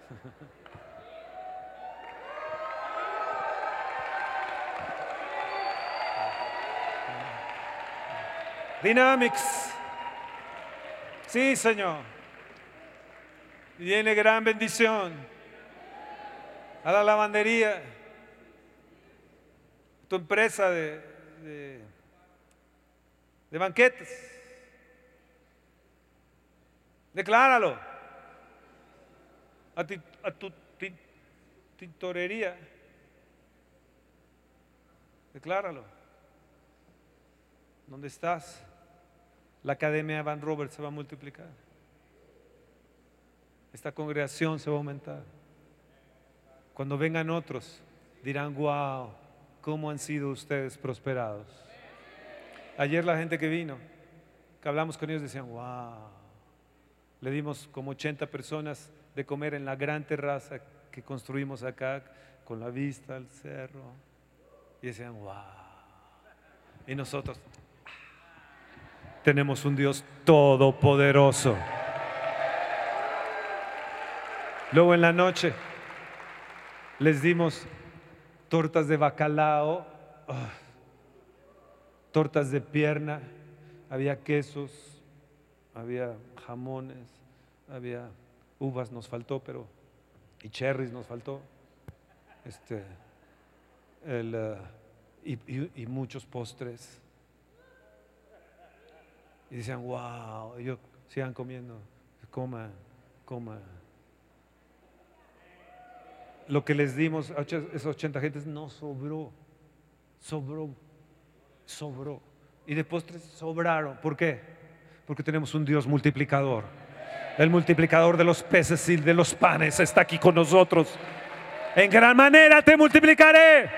(laughs) Dynamics. Sí, Señor. Viene gran bendición a la lavandería, tu empresa de, de, de banquetes. Decláralo. A, ti- a tu ti- tintorería. Decláralo. ¿Dónde estás? La academia Van Robert se va a multiplicar. Esta congregación se va a aumentar. Cuando vengan otros, dirán, wow, ¿cómo han sido ustedes prosperados? Ayer la gente que vino, que hablamos con ellos, decían, wow. Le dimos como 80 personas de comer en la gran terraza que construimos acá, con la vista al cerro. Y decían, wow. Y nosotros, tenemos un Dios todopoderoso. Luego en la noche les dimos tortas de bacalao, tortas de pierna, había quesos, había jamones, había uvas, nos faltó, pero y cherries nos faltó, este, el, eh, y, muchos postres. Y decían, wow, ellos sigan comiendo, coma, coma. Lo que les dimos a esos 80 gentes no sobró, sobró, sobró. Y de postres sobraron. ¿Por qué? Porque tenemos un Dios multiplicador. El multiplicador de los peces y de los panes está aquí con nosotros. En gran manera te multiplicaré.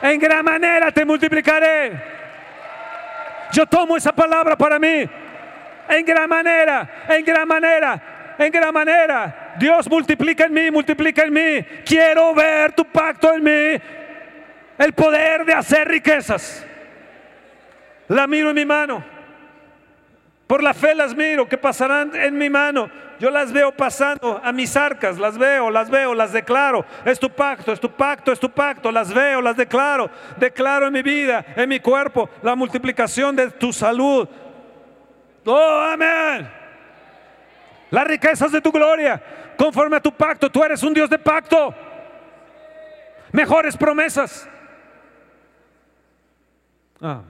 En gran manera te multiplicaré. Yo tomo esa palabra para mí. En gran manera, en gran manera, en gran manera. Dios multiplica en mí, multiplica en mí. Quiero ver tu pacto en mí. El poder de hacer riquezas. La miro en mi mano. Por la fe las miro, que pasarán en mi mano. Yo las veo pasando a mis arcas, las veo, las veo, las declaro. Es tu pacto, es tu pacto, es tu pacto. Las veo, las declaro. Declaro en mi vida, en mi cuerpo, la multiplicación de tu salud. Oh, amén. Las riquezas de tu gloria, conforme a tu pacto. Tú eres un Dios de pacto. Mejores promesas. Ah.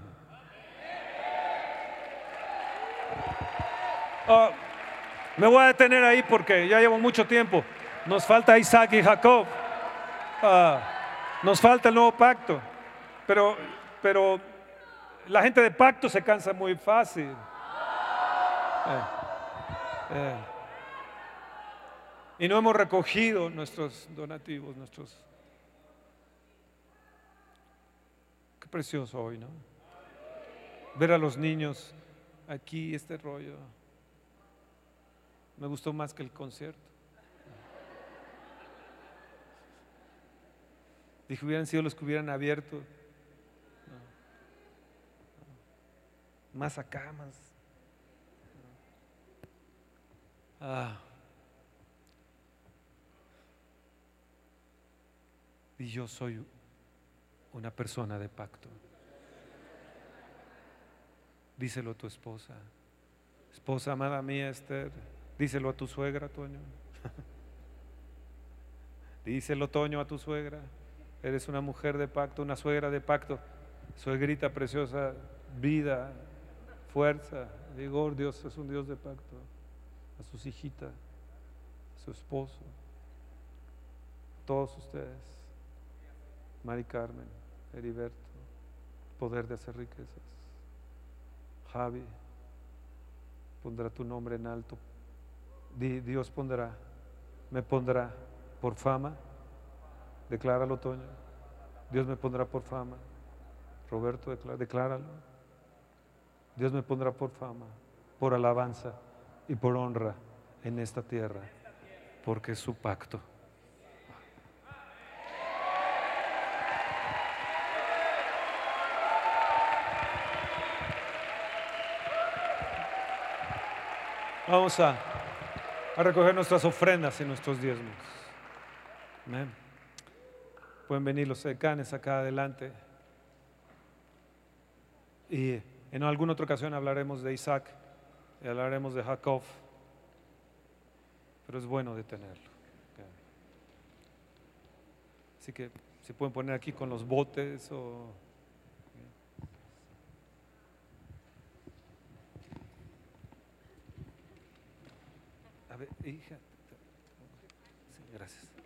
Ah, me voy a detener ahí porque ya llevo mucho tiempo. Nos falta Isaac y Jacob. Ah, nos falta el nuevo pacto. Pero, pero la gente de pacto se cansa muy fácil. Eh, eh. Y no hemos recogido nuestros donativos, nuestros... Qué precioso hoy, ¿no? Ver a los niños aquí, este rollo. Me gustó más que el concierto. Dije, hubieran sido los que hubieran abierto. Más acá, más. Ah. Y yo soy una persona de pacto. Díselo a tu esposa. Esposa amada mía, Esther. Díselo a tu suegra, Toño. Díselo, Toño, a tu suegra. Eres una mujer de pacto, una suegra de pacto. Suegrita preciosa, vida, fuerza, vigor. Dios es un Dios de pacto. A sus hijitas, a su esposo, todos ustedes. Mari Carmen, Heriberto, poder de hacer riquezas. Javi, pondrá tu nombre en alto. Di- Dios pondrá, me pondrá por fama. Decláralo, Toño. Dios me pondrá por fama. Roberto, declá- decláralo. Dios me pondrá por fama, por alabanza y por honra en esta tierra, porque es su pacto. Vamos a, a recoger nuestras ofrendas y nuestros diezmos. Amén. Pueden venir los decanes acá adelante. Y en alguna otra ocasión hablaremos de Isaac y hablaremos de Jacob. Pero es bueno detenerlo. Así que se pueden poner aquí con los botes o... ver, hija. Sí, gracias.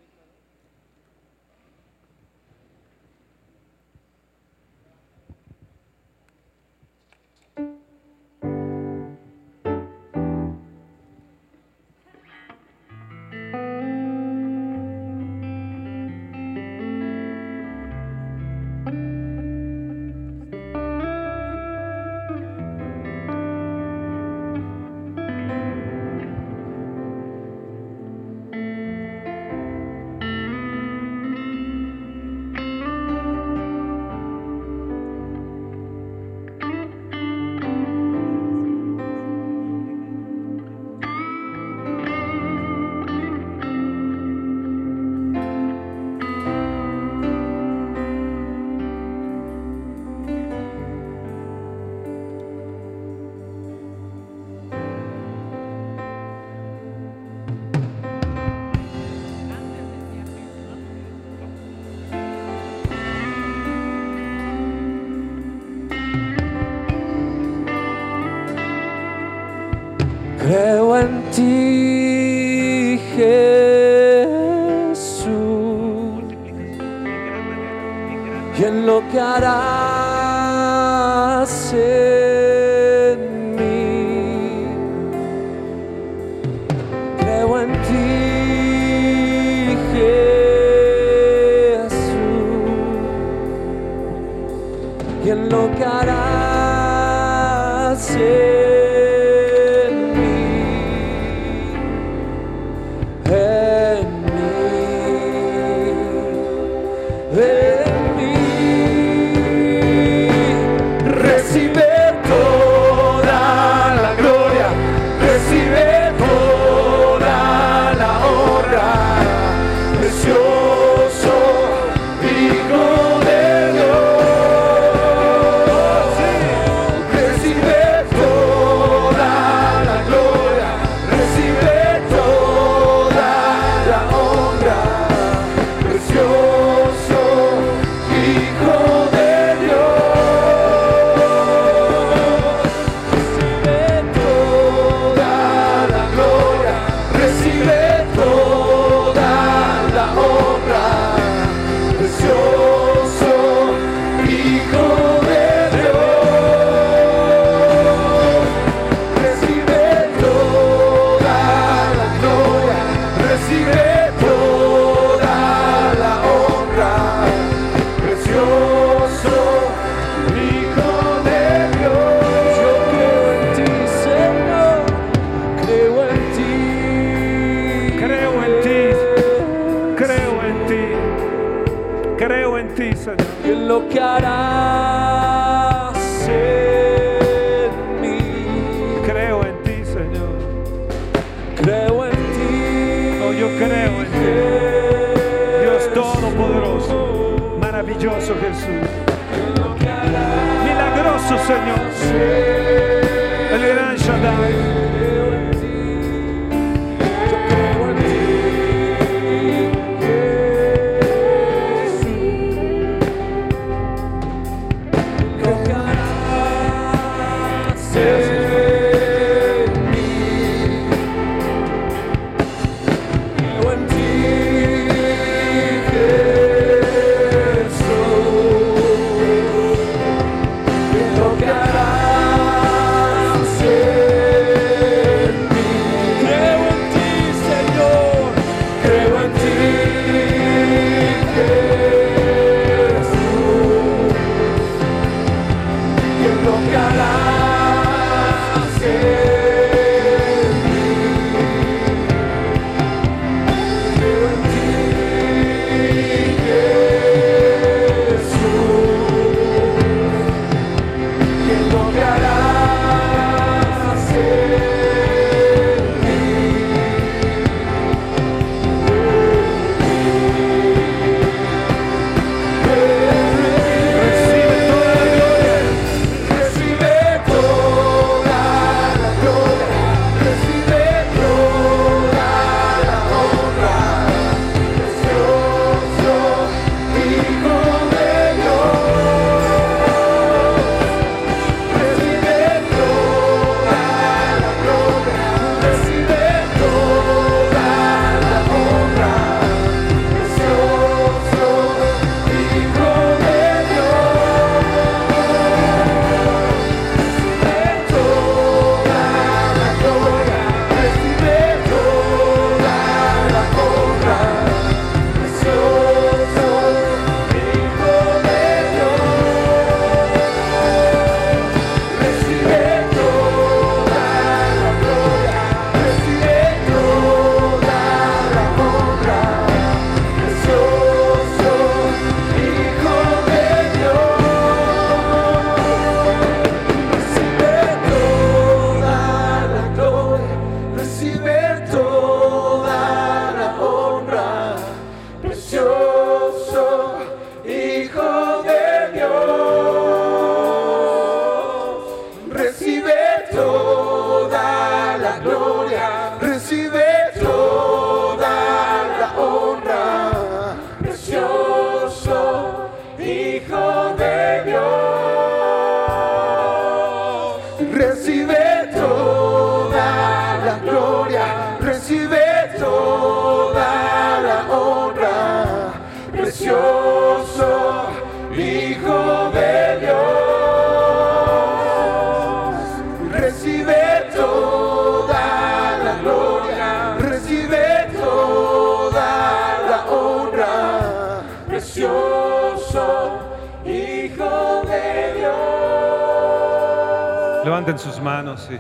Levanten sus manos.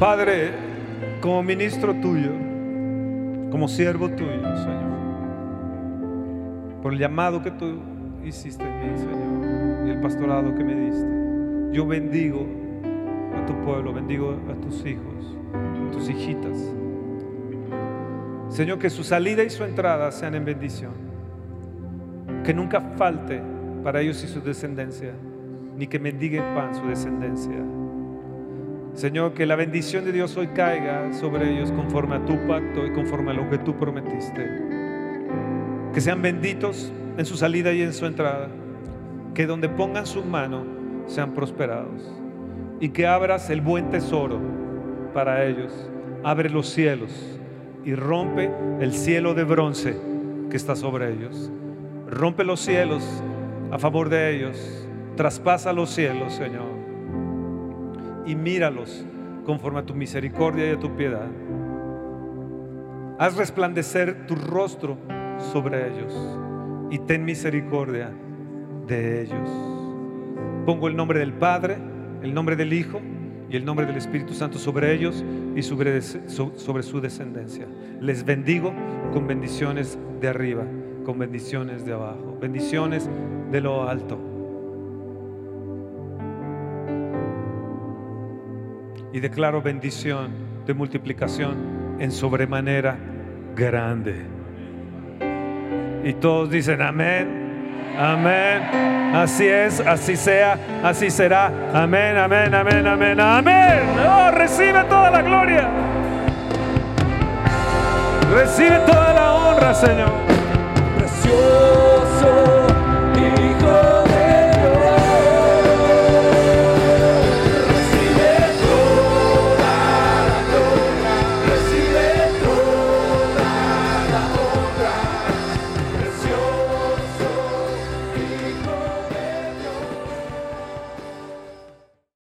Padre, como ministro tuyo, como siervo tuyo, Señor, por el llamado que tú hiciste en mí, Señor, y el pastorado que me diste, yo bendigo a tu pueblo, bendigo a tus hijos, a tus hijitas. Señor, que su salida y su entrada sean en bendición. Que nunca falte para ellos y su descendencia, ni que mendiguen pan su descendencia. Señor, que la bendición de Dios hoy caiga sobre ellos conforme a tu pacto y conforme a lo que tú prometiste. Que sean benditos en su salida y en su entrada. Que donde pongan su mano sean prosperados. Y que abras el buen tesoro para ellos. Abre los cielos y rompe el cielo de bronce que está sobre ellos. Rompe los cielos a favor de ellos. Traspasa los cielos, Señor y míralos conforme a tu misericordia y a tu piedad. Haz resplandecer tu rostro sobre ellos y ten misericordia de ellos. Pongo el nombre del Padre, el nombre del Hijo y el nombre del Espíritu Santo sobre ellos y sobre, so- sobre su descendencia. Les bendigo con bendiciones de arriba, con bendiciones de abajo, bendiciones de lo alto. Y declaro bendición de multiplicación en sobremanera grande. Y todos dicen amén Amén. Así es, así sea, así será. Amén, amén, amén, amén, amén. Oh, recibe toda la gloria. Recibe toda la honra, Señor.